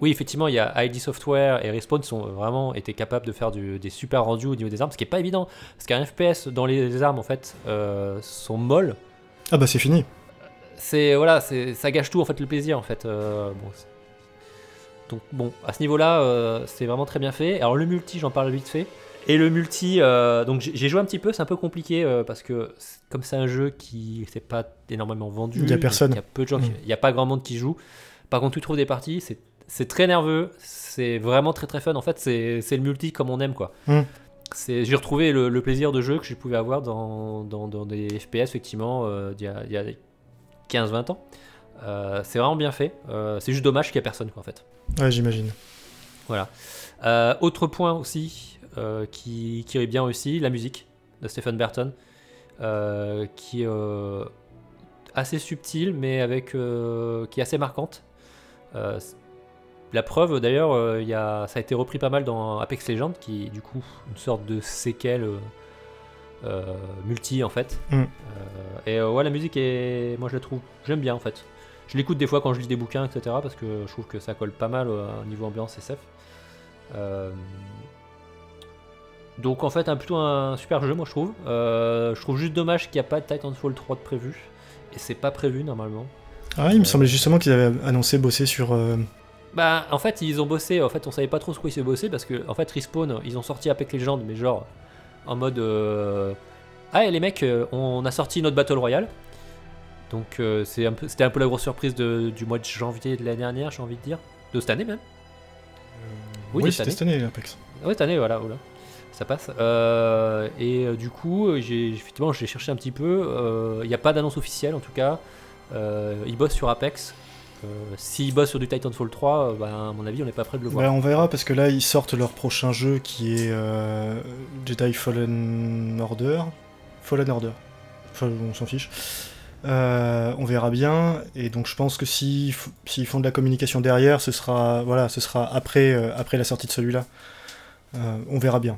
Oui, effectivement, il y a ID Software et Respawn qui sont vraiment été capables de faire du- des super rendus au niveau des armes, ce qui est pas évident. Parce qu'un FPS dans les armes, en fait, euh, sont molles. Ah bah c'est fini. c'est voilà, c'est ça gâche tout en fait le plaisir en fait. euh, bon, donc bon, à ce niveau-là, euh, c'est vraiment très bien fait. Alors le multi, j'en parle vite fait. Et le multi, euh, donc j'ai joué un petit peu, c'est un peu compliqué euh, parce que comme c'est un jeu qui s'est pas énormément vendu, Il y a personne. Il y a peu de gens, Mm. il y a pas grand monde qui joue. Par contre, tu trouves des parties, c'est c'est très nerveux, c'est vraiment très très fun. En fait, c'est le multi comme on aime quoi. Mm. C'est- J'ai retrouvé le, le plaisir de jeu que je pouvais avoir dans, dans, dans des FPS effectivement euh, d'il y a- il y a 15-20 ans. Euh, c'est vraiment bien fait. Euh, c'est juste dommage qu'il n'y a personne, quoi, en fait. Ouais, j'imagine. Voilà. Autre point aussi qui, qui est bien réussi, la musique de Stephen Burton, qui est assez subtile, mais avec qui est assez marquante. La preuve, d'ailleurs, euh, il y a, ça a été repris pas mal dans Apex Legends, qui est du coup une sorte de séquelle euh, euh, multi en fait. Mm. Et ouais, la musique est, moi je la trouve, j'aime bien en fait. Je l'écoute des fois quand je lis des bouquins, etc. Parce que je trouve que ça colle pas mal au niveau ambiance SF. Donc en fait, un, plutôt un super jeu, moi je trouve. Je trouve juste dommage qu'il n'y a pas de Titanfall 3 de prévu. Et c'est pas prévu normalement. Ah, il me semblait justement qu'ils avaient annoncé bosser sur. euh, Bah, en fait, ils ont bossé. En fait, on savait pas trop ce quoi ils se bosser parce que, en fait, Respawn, ils ont sorti Apex Legends, mais genre en mode. euh, Ah, et les mecs, euh, on a sorti notre Battle Royale. Donc, euh, c'est un peu, c'était un peu la grosse surprise de- du mois de janvier de l'année dernière, j'ai envie de dire. De cette année même. Oui, de Oui, cette c'était cette année, Apex. Ouais, cette année, voilà, voilà. Ça passe. Euh, et euh, du coup, euh, j'ai effectivement, j'ai cherché un petit peu. Il n'y a pas d'annonce officielle, en tout cas. Euh, ils bossent sur Apex. Euh, S'ils bossent sur du Titanfall 3, euh, bah, à mon avis, on n'est pas prêt de le voir. Bah, on verra parce que là ils sortent leur prochain jeu qui est euh, Jedi Fallen Order. Fallen Order. Enfin, on s'en fiche. Euh, on verra bien. Et donc je pense que s'ils f- s'ils font de la communication derrière, ce sera voilà, ce sera après euh, après la sortie de celui-là. Euh, on verra bien.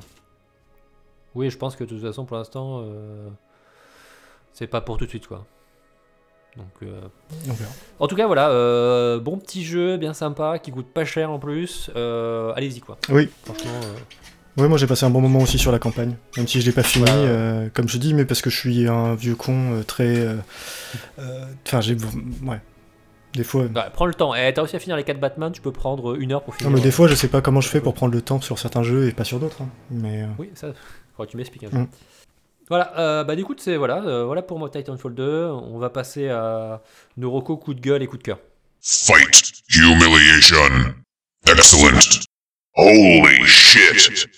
Oui, je pense que de toute façon, pour l'instant, c'est pas pour tout de suite, quoi. Donc, euh, verra. En tout cas, voilà, euh, bon petit jeu, bien sympa, qui coûte pas cher en plus. Euh, Allez-y, quoi. Oui. Franchement, euh, Ouais, moi j'ai passé un bon moment aussi sur la campagne, même si je l'ai pas fini, Ouais. comme je dis, mais parce que je suis un vieux con très. Enfin, j'ai. Ouais. Des fois. bah, prends le temps. Eh, T'as réussi à finir les 4 Batman, tu peux prendre une heure pour finir. Non, mais des fois, je sais pas comment je fais pour prendre le temps sur certains jeux et pas sur d'autres. hein. Mais. Oui, ça, faudra que tu m'expliques un peu. Mm. Voilà, euh, bah du coup, c'est voilà, euh, voilà pour moi Titanfall 2. On va passer à Noroko, coup de gueule et coup de cœur. Fight. Humiliation. Excellent. Holy shit.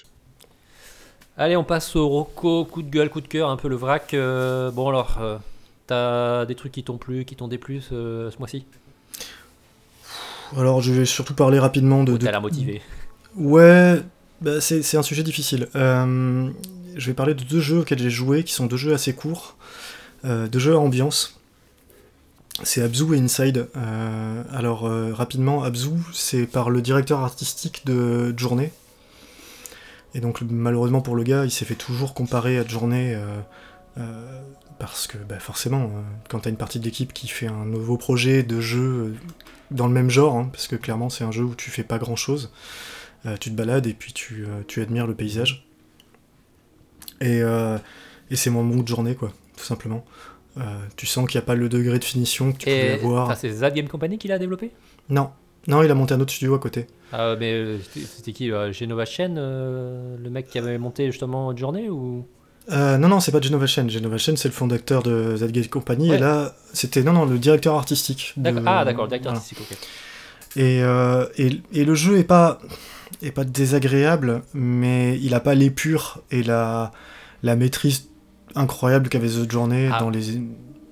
Allez, on passe au Rocco, coup de gueule, coup de cœur, un peu le vrac. euh, bon alors, euh, t'as des trucs qui t'ont plu, qui t'ont déplu ce, ce mois-ci? Alors, je vais surtout parler rapidement de. De- T'as l'air motivé. Ouais, bah, c'est c'est un sujet difficile. Euh, je vais parler de deux jeux auxquels j'ai joué, qui sont deux jeux assez courts, euh, deux jeux à ambiance. C'est Abzu et Inside. Euh, alors, euh, rapidement, Abzu, c'est par le directeur artistique de Journée. Et donc, malheureusement pour le gars, il s'est fait toujours comparer à Journée. parce que bah, forcément, quand t'as une partie de l'équipe qui fait un nouveau projet de jeu dans le même genre, hein, parce que clairement c'est un jeu où tu fais pas grand chose, tu te balades et puis tu admires le paysage. Et, euh, et c'est mon mood de journée, quoi, tout simplement. Euh, tu sens qu'il n'y a pas le degré de finition que tu pouvais Et avoir. enfin, c'est Zad Game Company qui l'a développé? Non, non, il a monté un autre studio à côté. Ah, mais euh, c'était- qui Genova Chen, euh, le mec qui avait monté justement Journée ou? Euh, non, non, c'est pas Genova Chen. Genova Chen, c'est le fondateur de Zedgate Company. Ouais. Et là, c'était non, non, le directeur artistique. de-. Ah, d'accord, le directeur voilà. artistique, ok. Et, euh, et, et le jeu est pas, est pas désagréable, mais il a pas l'épure et la, la maîtrise incroyable qu'avait The Journey Ah. dans les.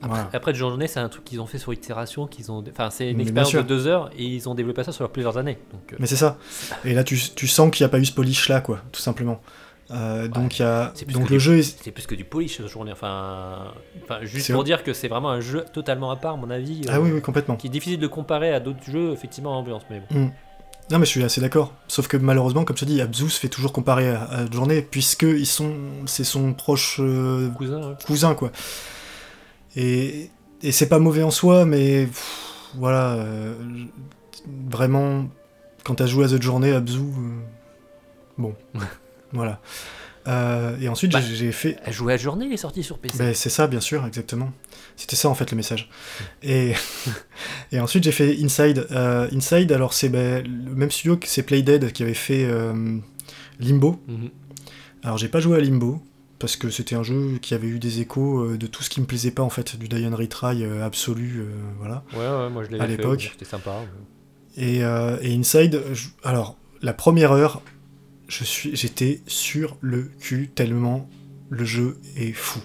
Après, après Journée, c'est un truc qu'ils ont fait sur itération, qu'ils ont, enfin, c'est une Mais expérience de deux heures et ils ont développé ça sur plusieurs années. Donc, euh, Mais c'est ça. Et là, tu, tu sens qu'il n'y a pas eu ce polish là, quoi, tout simplement. Euh, donc il y a, donc le du- jeu est, c'est plus que du polish ce Journée. Enfin, enfin juste pour vrai. dire que c'est vraiment un jeu totalement à part, à mon avis. ah euh, oui, oui, complètement. Qui est difficile de comparer à d'autres jeux, effectivement, en ambiance. Mais bon. Non, mais je suis assez d'accord. Sauf que malheureusement, comme je te dis, Abzu se fait toujours comparer à, à Journée, puisque ils sont, c'est son proche euh, Cousin, ouais. cousin, quoi. Et, et c'est pas mauvais en soi, mais pff, voilà, euh, vraiment, quand t'as joué à cette journée, Abzu, euh, bon, voilà. Euh, et ensuite, Bah, j'ai- fait. Elle jouait à Journée, il est sorti sur PC. Ben, c'est ça, bien sûr, exactement. C'était ça en fait le message. Et, et ensuite j'ai fait Inside. Euh, Inside, alors c'est ben, le même studio que c'est Playdead qui avait fait euh, Limbo. Mhm. Alors j'ai pas joué à Limbo parce que c'était un jeu qui avait eu des échos euh, de tout ce qui me plaisait pas en fait, du die and retry euh, absolu, euh, voilà. Ouais, ouais, moi je l'ai À fait, l'époque. C'était sympa. Et, euh, et Inside, je- alors la première heure, je suis, j'étais sur le cul tellement le jeu est fou.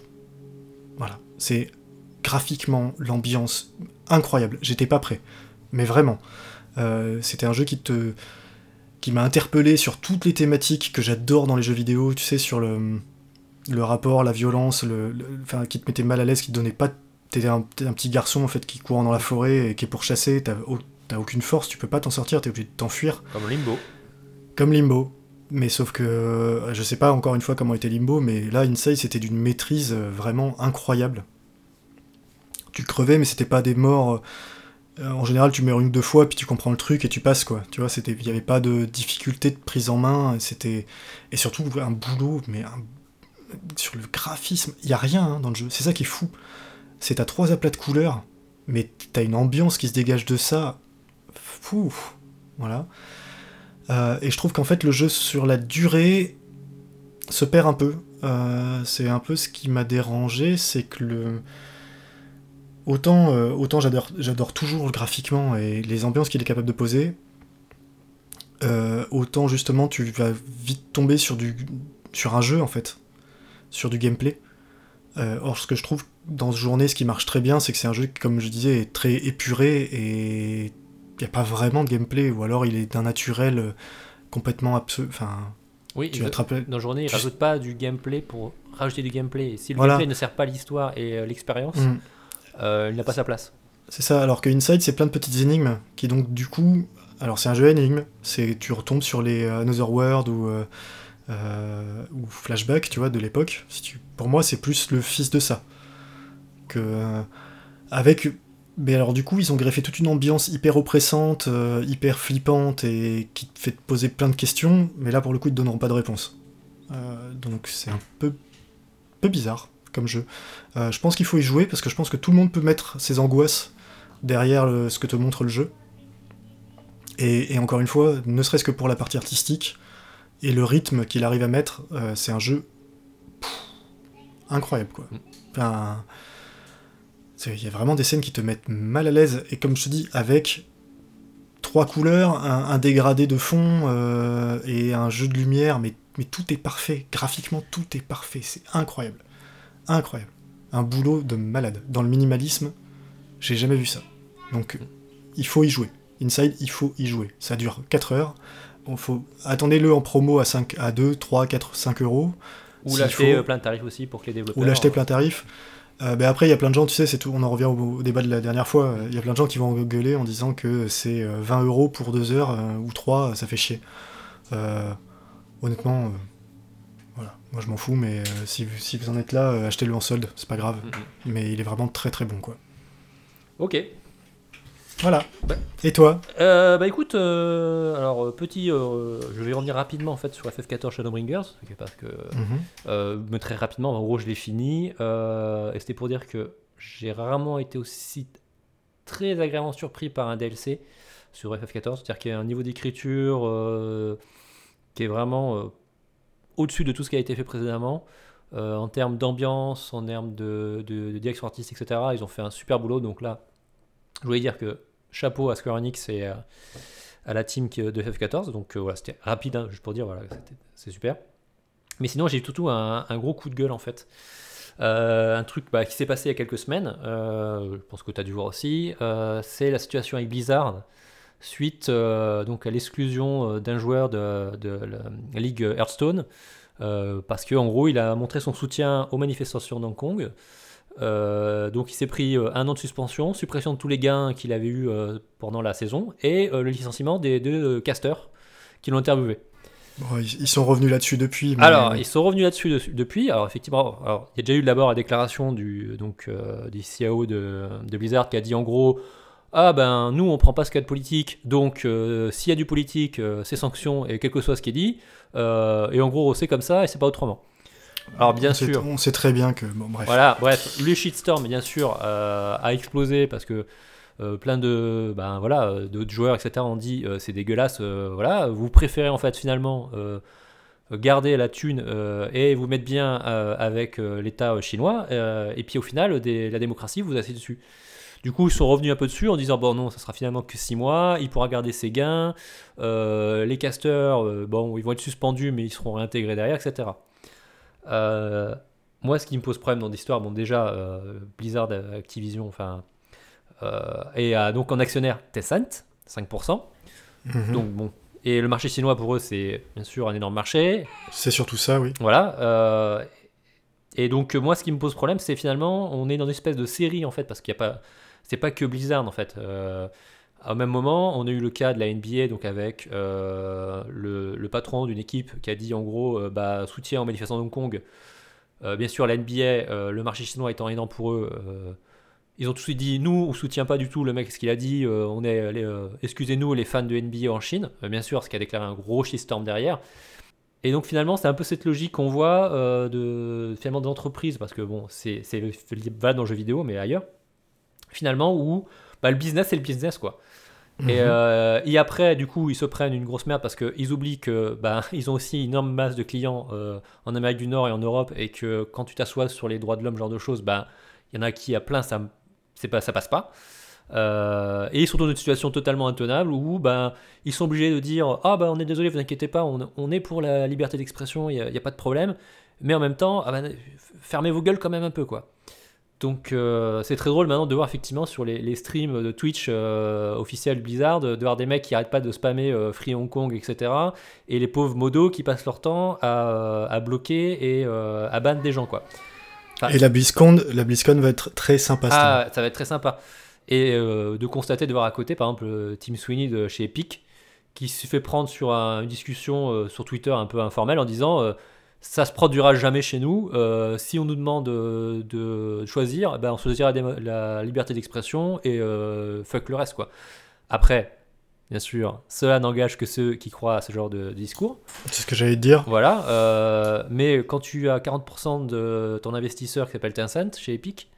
Voilà, c'est graphiquement l'ambiance incroyable. J'étais pas prêt, mais vraiment, Euh, c'était un jeu qui te, qui m'a interpellé sur toutes les thématiques que j'adore dans les jeux vidéo. Tu sais sur le, le rapport, la violence, le, le- enfin qui te mettait mal à l'aise, qui te donnait pas. T'es un, un petit garçon en fait qui court dans la forêt et qui est pourchassé. T'as t'as aucune force, tu peux pas t'en sortir, t'es obligé de t'enfuir. Comme Limbo. Comme Limbo. Mais sauf que euh, je sais pas encore une fois comment était Limbo, mais là Inside c'était d'une maîtrise euh, vraiment incroyable. Tu crevais, mais c'était pas des morts. euh, en général, tu meurs une ou deux fois, puis tu comprends le truc et tu passes quoi. Tu vois, il y avait pas de difficulté de prise en main. C'était et surtout un boulot, mais sur le graphisme, il y a rien hein, dans le jeu. C'est ça qui est fou. C'est à trois aplats de couleurs, mais t'as une ambiance qui se dégage de ça. Fou, voilà. Euh, et je trouve qu'en fait le jeu sur la durée se perd un peu. Euh, c'est un peu ce qui m'a dérangé, c'est que le autant euh, autant j'adore toujours graphiquement et les ambiances qu'il est capable de poser. autant justement tu vas vite tomber sur du sur un jeu en fait, sur du gameplay. Or ce que je trouve dans ce journée, ce qui marche très bien, c'est que c'est un jeu qui, comme je disais, est très épuré et n'y a pas vraiment de gameplay, ou alors il est d'un naturel euh, complètement absolu. Enfin, Oui, tu attrapes. dans Journée, ils tu- rajoutent pas du gameplay pour rajouter du gameplay. Si le Voilà. gameplay ne sert pas l'histoire et euh, l'expérience, Mm. euh, il n'a pas sa place. C'est ça, alors que Inside, c'est plein de petites énigmes qui, donc, du coup. Alors, c'est un jeu énigme, c'est tu retombes sur les Another World ou, euh, euh, ou Flashback, tu vois, de l'époque. Si tu... Pour moi, c'est plus le fils de ça. Que. euh, avec Mais alors du coup, ils ont greffé toute une ambiance hyper oppressante, euh, hyper flippante et qui te fait te poser plein de questions. Mais là, pour le coup, ils te donneront pas de réponse. Euh, donc c'est un peu, peu bizarre comme jeu. Euh, je pense qu'il faut y jouer parce que je pense que tout le monde peut mettre ses angoisses derrière le- ce que te montre le jeu. Et, et encore une fois, ne serait-ce que pour la partie artistique et le rythme qu'il arrive à mettre, c'est un jeu pff, incroyable quoi. Enfin, c'est- il y a vraiment des scènes qui te mettent mal à l'aise et comme je te dis, avec trois couleurs, un, un dégradé de fond euh, et un jeu de lumière, mais, mais tout est parfait. Graphiquement, tout est parfait. C'est incroyable. Incroyable. Un boulot de malade. Dans le minimalisme, j'ai jamais vu ça. Donc, il faut y jouer. Inside, il faut y jouer. Ça dure 4 heures. Bon, faut... Attendez-le en promo à, 5, à 2, 3, 4, 5 euros. Ou l'acheter faut- euh, plein de tarifs aussi pour que les développeurs. ou l'acheter plein tarif. Euh, ben après, il y a plein de gens, tu sais, c'est tout. On en revient au, au débat de la dernière fois. euh, Il y a plein de gens qui vont gueuler en disant que c'est euh, 20 euros pour 2 heures euh, ou 3, ça fait chier. Euh, honnêtement, euh, voilà, moi je m'en fous, mais euh, si, vous- si vous en êtes là, euh, achetez-le en solde, c'est pas grave. Mhm. Mais il est vraiment très très bon, quoi. Ok. Voilà. Bah. Et toi Euh, bah écoute, euh, alors euh, petit, euh, je vais revenir rapidement en fait sur FF14 Shadowbringers parce que mais très rapidement, en gros je l'ai fini et c'était pour dire que j'ai rarement été aussi très agréablement surpris par un DLC sur FF14, c'est-à-dire qu'il y a un niveau d'écriture qui est vraiment au-dessus de tout ce qui a été fait précédemment. En termes d'ambiance, en termes de, de- de direction artistique, etc., ils ont fait un super boulot. Donc là, je voulais dire que chapeau à Square Enix et à, la team de FF14. Donc euh, voilà, c'était rapide, hein, juste pour dire, voilà, c'est super. Mais sinon, j'ai eu tout un, gros coup de gueule en fait. Euh, un truc bah, qui s'est passé il y a quelques semaines, euh, je pense que tu as dû voir aussi, c'est la situation avec Blizzard suite donc à l'exclusion d'un joueur de, de la Ligue Hearthstone parce qu'en gros il a montré son soutien aux manifestations d'Hong Kong. Euh, donc il s'est pris euh, un an de suspension, suppression de tous les gains qu'il avait eu euh, pendant la saison et le licenciement des deux casters qui l'ont interviewé. Bon, ils, sont revenus là-dessus depuis. mais- Alors, ils sont revenus là-dessus dessus- depuis. Alors, effectivement, alors, il y a déjà eu d'abord la déclaration du, donc, euh, du CIO de, de Blizzard qui a dit en gros Ah ben, nous, on prend pas ce cas de politique, donc euh, s'il y a du politique, euh, c'est sanctions et quel que soit ce qui est dit. Et en gros, c'est comme ça et c'est pas autrement. Alors, bien on sait- sûr. On sait très bien que. Bon, bref. Voilà, bref, le shitstorm, bien sûr, euh, a explosé parce que euh, plein de, ben, voilà, euh, d'autres joueurs, etc., ont dit euh, c'est dégueulasse, voilà, vous préférez en fait finalement garder la thune et vous mettre bien avec l'État chinois, et puis au final, des- la démocratie vous assied dessus. Du coup, ils sont revenus un peu dessus en disant bon non, ça sera finalement que 6 mois, il pourra garder ses gains, euh, les casters, euh, bon, ils vont être suspendus, mais ils seront réintégrés derrière, etc. Euh, moi, ce qui me pose problème dans l'histoire, bon, déjà, euh, Blizzard, Activision, enfin, euh, et donc en actionnaire Tencent, 5%. Mhm. Donc bon, et le marché chinois pour eux, c'est bien sûr un énorme marché. C'est surtout ça, oui. Voilà. et donc moi, ce qui me pose problème, c'est finalement, on est dans une espèce de série en fait, parce qu'il n'y a pas, c'est pas que Blizzard en fait. Au même moment, on a eu le cas de la NBA, donc avec euh, le, patron d'une équipe qui a dit en gros, euh, bah, soutien aux manifestants de Hong Kong. Euh, bien sûr, la NBA, euh, le marché chinois étant énorme pour eux, ils ont tout de suite dit nous, on soutient pas du tout le mec ce qu'il a dit. on est, excusez-nous, les fans de NBA en Chine. Bien sûr, ce qui a déclaré un gros shitstorm derrière. Et donc finalement, c'est un peu cette logique qu'on voit de finalement d'entreprise, parce que bon, c'est valable dans le jeu vidéo, mais ailleurs. Finalement, où bah, le business, c'est le business, quoi. Et, euh, et après, du coup, ils se prennent une grosse merde parce qu'ils oublient que bah, ils ont aussi une énorme masse de clients euh, en Amérique du Nord et en Europe, et que quand tu t'assois sur les droits de l'homme, genre de choses, bah, il y en a qui à plein, ça, c'est pas, ça passe pas. Euh, et ils sont dans une situation totalement intenable où ben, ils sont obligés de dire Ah, ben on est désolé, vous inquiétez pas, on, on est pour la liberté d'expression, il n'y a, pas de problème. Mais en même temps, ah ben, fermez vos gueules quand même un peu. quoi. Donc euh, c'est très drôle maintenant de voir effectivement sur les, les streams de Twitch euh, officiels Blizzard, de voir des mecs qui arrêtent pas de spammer euh, Free Hong Kong, etc. Et les pauvres modos qui passent leur temps à, à bloquer et euh, à ban des gens. quoi. Enfin, Et la BlizzCon, la BlizzCon va être très sympa. ah, ça va être très sympa. Et euh, de constater, de voir à côté, par exemple, euh, Tim Sweeney de chez Epic, qui se fait prendre sur un- une discussion euh, sur Twitter un peu informelle en disant euh, ça se produira jamais chez nous. Euh, si on nous demande euh, de choisir, eh ben on choisira la, liberté d'expression et euh, fuck le reste quoi. Après, bien sûr, cela n'engage que ceux qui croient à ce genre de discours. C'est ce que j'allais te dire. Voilà. euh, mais quand tu as 40% de ton investisseur qui s'appelle Tencent chez Epic,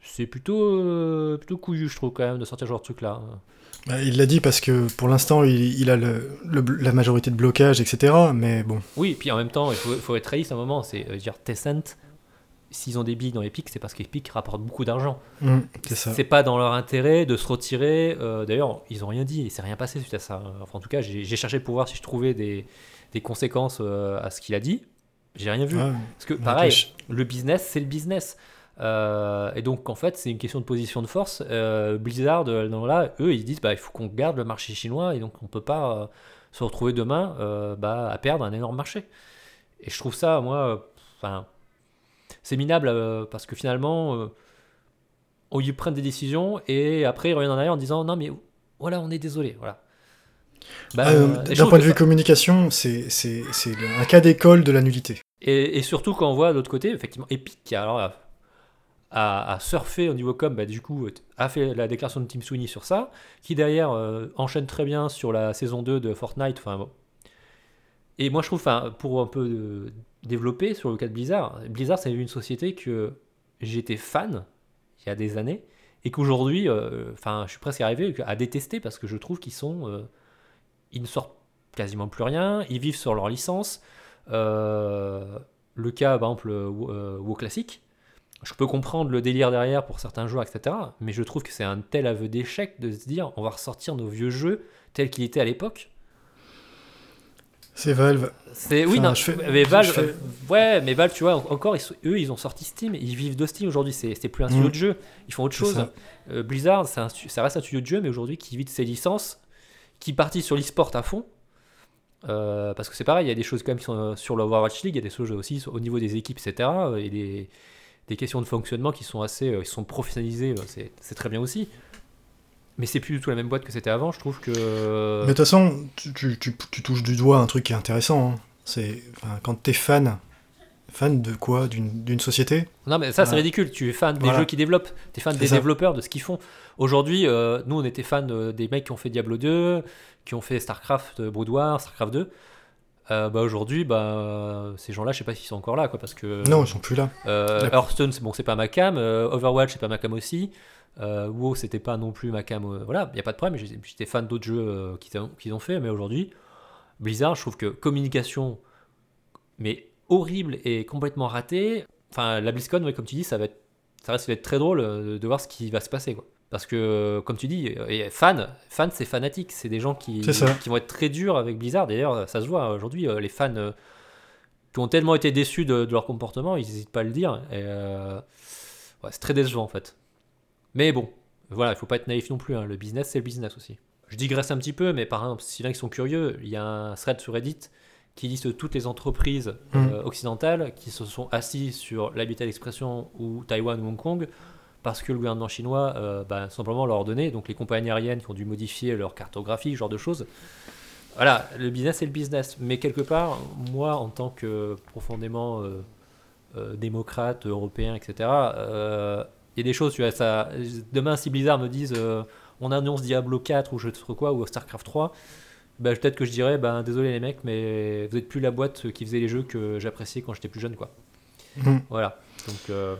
c'est plutôt, plutôt couillu, je trouve, quand même, de sortir ce genre de truc-là. Bah, Il l'a dit parce que pour l'instant, il, il a le- le- la majorité de blocage, etc. Mais bon, Oui, puis en même temps, il faut, être réaliste à un moment. C'est euh, dire Tencent, s'ils ont des billes dans Epic, c'est parce qu'Epic rapporte beaucoup d'argent. hum, c'est pas dans leur intérêt de se retirer. euh, D'ailleurs, ils ont rien dit, il s'est rien passé suite à ça. Enfin, en tout cas, j'ai cherché pour voir si je trouvais des, des conséquences euh, à ce qu'il a dit. J'ai rien vu. Ouais. Parce que pareil, le business, c'est le business. Euh, et donc, en fait, c'est une question de position de force. Euh, Blizzard, euh, dans là, eux, ils disent bah, il faut qu'on garde le marché chinois et donc on peut pas euh, se retrouver demain bah, à perdre un énorme marché. Et je trouve ça, moi, enfin, c'est minable parce que finalement, on ils prennent des décisions et après ils reviennent en arrière en disant non, mais voilà, on est désolé. Voilà. Bah, D'un point de vue ça- communication, c'est un cas d'école de la nullité. Et, et surtout quand on voit de l'autre côté, effectivement, Epic alors, a- a surfé au niveau com, bah, du coup, a fait la déclaration de Tim Sweeney sur ça, qui derrière euh, enchaîne très bien sur la saison 2 de Fortnite. Enfin. Et moi, je trouve, pour un peu euh, développer sur le cas de Blizzard, Blizzard, c'est une société que j'étais fan il y a des années, et qu'aujourd'hui, euh, je suis presque arrivé à détester parce que je trouve qu'ils sont. ils ne sortent quasiment plus rien, ils vivent sur leur licence. Le cas, par exemple, WoW classique, je peux comprendre le délire derrière pour certains joueurs, etc. Mais je trouve que c'est un tel aveu d'échec de se dire on va ressortir nos vieux jeux tels qu'ils étaient à l'époque. C'est Valve. C'est oui, Enfin, non, je fais- mais Valve, je fais- euh, ouais, mais Valve, tu vois, en- encore, ils sont- eux, ils ont sorti Steam, ils vivent de Steam aujourd'hui. C'est plus un studio Mm. de jeu, ils font autre chose. Euh, Blizzard, un ça reste un studio de jeu, mais aujourd'hui qui vit de ses licences, qui partit sur l'e-sport à fond. Euh, parce que c'est pareil, il y a des choses quand même qui sont sur l'Overwatch League, il y a des choses aussi au niveau des équipes, etc. Et des, des questions de fonctionnement qui sont assez, euh, qui sont professionnalisées, euh, c'est très bien aussi. Mais c'est plus du tout la même boîte que c'était avant, je trouve que. Mais de toute façon, tu, tu- tu- tu touches du doigt un truc qui est intéressant. hein. C'est enfin, quand t'es fan, fan de quoi? D'une société? Non, mais ça, c'est ridicule. Tu es fan des Voilà. jeux qui développent, tu es fan des ça. développeurs, de ce qu'ils font. Aujourd'hui, euh, nous, on était fan euh, des mecs qui ont fait Diablo 2, qui ont fait StarCraft euh, War, StarCraft 2. Euh, bah aujourd'hui, bah, ces gens-là, je sais pas s'ils sont encore là, quoi, parce que Non, ils sont plus là. euh. Hearthstone, c'est bon, c'est pas ma cam. euh, Overwatch, c'est pas ma cam aussi. Euh, WoW, c'était pas non plus ma cam. euh, voilà, il y a pas de problème. J'étais fan d'autres jeux euh, qu'ils ont, fait, mais aujourd'hui, Blizzard, je trouve que communication, mais horrible et complètement ratée. Enfin, la BlizzCon, ouais, comme tu dis, ça va être, ça très drôle euh, de voir ce qui va se passer, quoi. Parce que, comme tu dis, et fan, fan, c'est fanatique. C'est des gens qui, vont être très durs avec Blizzard. D'ailleurs, ça se voit aujourd'hui. euh, les fans euh, qui ont tellement été déçus de, de leur comportement, ils n'hésitent pas à le dire. Et euh, ouais, c'est très décevant en fait. Mais bon, voilà, il faut pas être naïf non plus. hein, Le business, c'est le business aussi. Je digresse un petit peu, mais par exemple, si y en a qui sont curieux, il y a un thread sur Reddit qui liste toutes les entreprises euh, occidentales qui se sont assises sur l'habitat d'expression ou Taïwan ou Hong Kong parce que le gouvernement chinois euh, bah, simplement leur a ordonné. Donc les compagnies aériennes qui ont dû modifier leur cartographie, ce genre de choses. Voilà, le business c'est le business. Mais quelque part, moi, en tant que profondément euh, euh, démocrate, européen, etc., euh, il y a des choses, tu vois, ça, demain, si Blizzard me disent on annonce Diablo 4 ou je sais quoi, ou StarCraft 3, bah, peut-être que je dirais ben, désolé les mecs, mais vous êtes plus la boîte qui faisait les jeux que j'appréciais quand j'étais plus jeune, quoi. Mhm. Voilà. Donc, euh,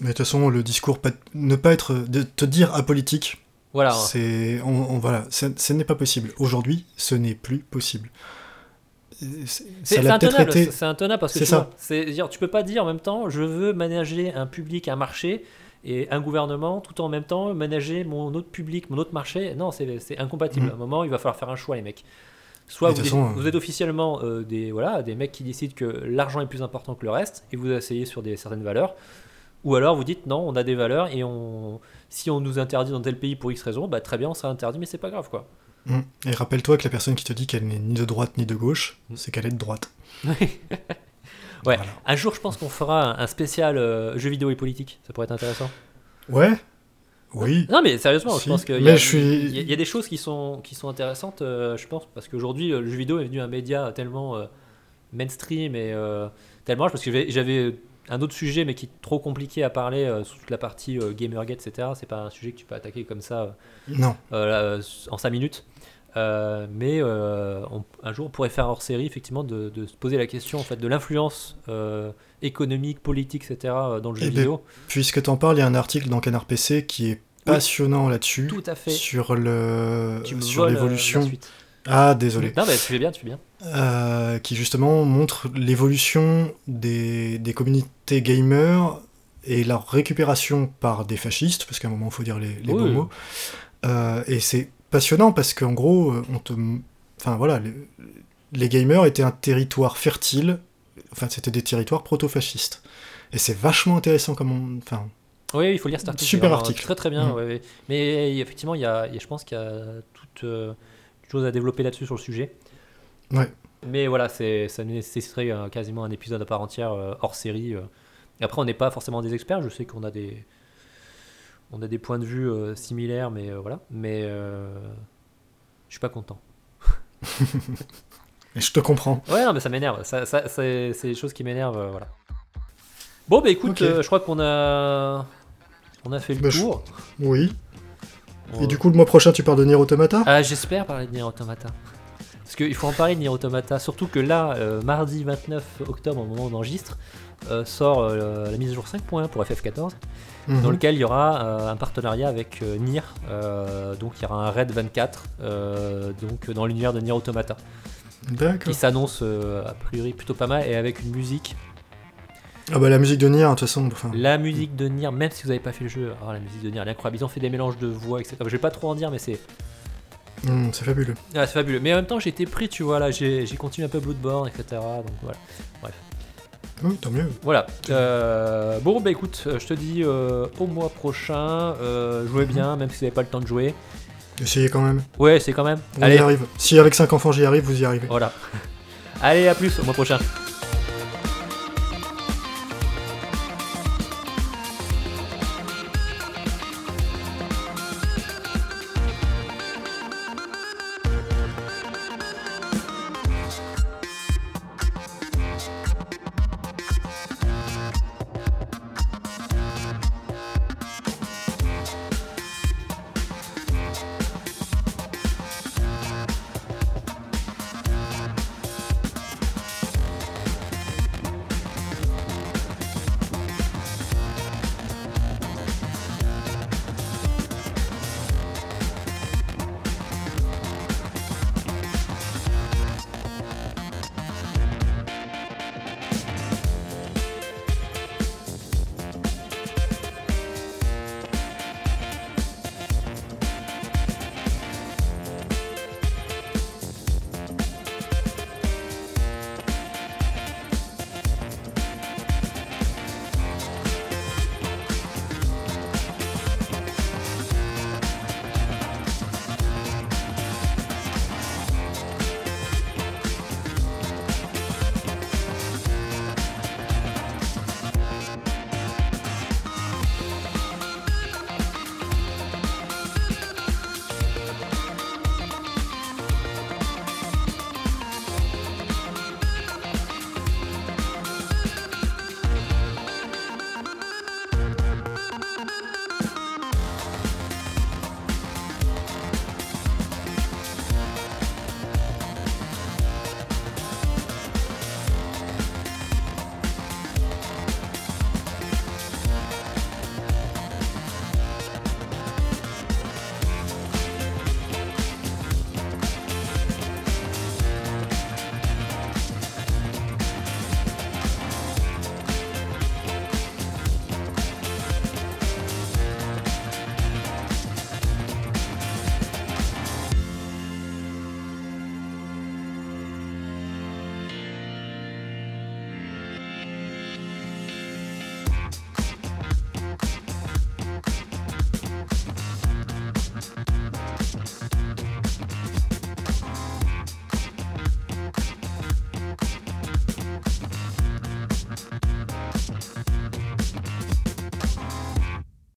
Mais de toute façon, le discours, pas- ne pas être, de te dire apolitique, voilà. c'est, on, on- voilà, ce n'est pas possible. Aujourd'hui, ce n'est plus possible. C'est- intenable, été. c'est- intenable parce que C'est tu ça. vois, c'est dire tu peux pas dire en même temps je veux manager un public, un marché et un gouvernement tout en même temps manager mon autre public, mon autre marché. Non, c'est c'est incompatible. Mhm. À un moment, il va falloir faire un choix les mecs. Soit vous, toute façon, êtes, vous êtes officiellement euh, des voilà des mecs qui décident que l'argent est plus important que le reste et vous asseyez sur des certaines valeurs. Ou alors vous dites non, on a des valeurs et on si on nous interdit dans tel pays pour X raison, bah très bien, on sera interdit, mais c'est pas grave quoi. Mm. Et rappelle-toi que la personne qui te dit qu'elle n'est ni de droite ni de gauche, Mm. c'est qu'elle est de droite. Ouais. Voilà. Un jour, je pense qu'on fera un, spécial euh, jeux vidéo et politique. Ça pourrait être intéressant. Ouais Oui. Non, mais sérieusement, Si. je pense qu'il y, a- suis- y y des choses qui sont, qui sont intéressantes, euh, je pense, parce qu'aujourd'hui, euh, le jeu vidéo est devenu un média tellement euh, mainstream et tellement parce que j'avais un autre sujet mais qui est trop compliqué à parler euh, sous toute la partie euh, Gamergate, etc. C'est pas un sujet que tu peux attaquer comme ça euh, Non. euh, là, en 5 minutes. Euh, mais euh, on- un jour, on pourrait faire hors série, effectivement, de, de se poser la question en fait, de l'influence euh, économique, politique, etc. euh, dans le jeu Eh ben, vidéo. Puisque t'en parles, il y a un article dans Canard PC qui est passionnant là-dessus. Tout à fait. Sur le Tu sur euh, l'évolution. ah, désolé. Non, mais tu fais bien, tu fais bien. Euh, qui justement montre l'évolution des, des communautés gamers et leur récupération par des fascistes, parce qu'à un moment il faut dire les, les Oui. bons mots. Euh, et c'est passionnant parce qu'en gros, euh, on te, enfin voilà, les, les gamers étaient un territoire fertile. Enfin, c'était des territoires proto-fascistes. Et c'est vachement intéressant comme on, enfin, Oui, il faut lire cet article. Super vraiment article. Très très bien. Mm. ouais, ouais. Mais effectivement, il y a, il y a- je pense qu'il y a toute euh, chose à développer là-dessus sur le sujet. Ouais. Mais voilà, ça nécessiterait euh, quasiment un épisode à part entière euh, hors série. euh. Et après, on n'est pas forcément des experts. Je sais qu'on a des, on a des points de vue euh, similaires, mais euh, voilà. Mais euh, je suis pas content. je te comprends. Ouais, non, mais ça m'énerve. Ça, ça- c'est, des choses qui m'énervent. euh, voilà. Bon, bah écoute, euh, je crois qu'on a, on a fait le Bah, je- tour. Oui. Et du coup, le mois prochain, tu pars de Nier Automata? Ah, j'espère parler de Nier Automata. Parce qu'il faut en parler de Nier Automata, surtout que là, euh, mardi 29 octobre, au moment où on enregistre, euh, sort euh, la mise à jour 5.1 pour FF14, Mhm. dans lequel il y aura un partenariat avec Nier. Donc il y aura un raid 24 euh, donc, dans l'univers de Nier Automata, D'accord. qui s'annonce a priori plutôt pas mal et avec une musique. Ah bah la musique de Nier, de toute façon. Enfin, La musique de Nier, même si vous n'avez pas fait le jeu, alors la musique de Nier elle est incroyable. Ils ont fait des mélanges de voix, etc. Je vais pas trop en dire, mais c'est hum, c'est fabuleux. Ah, c'est fabuleux. Mais en même temps, j'ai été pris, tu vois, là, j'ai continué un peu Bloodborne, etc. Donc voilà. Oui, tant mieux. Voilà. Euh, bon, bah écoute, euh, je te dis euh, au mois prochain. euh, jouez bien, même si vous n'avez pas le temps de jouer. Essayez quand même. Ouais, c'est quand même. On Allez, y arrive. Si avec 5 enfants j'y arrive, vous y arrivez. voilà. Allez, à plus, au mois prochain.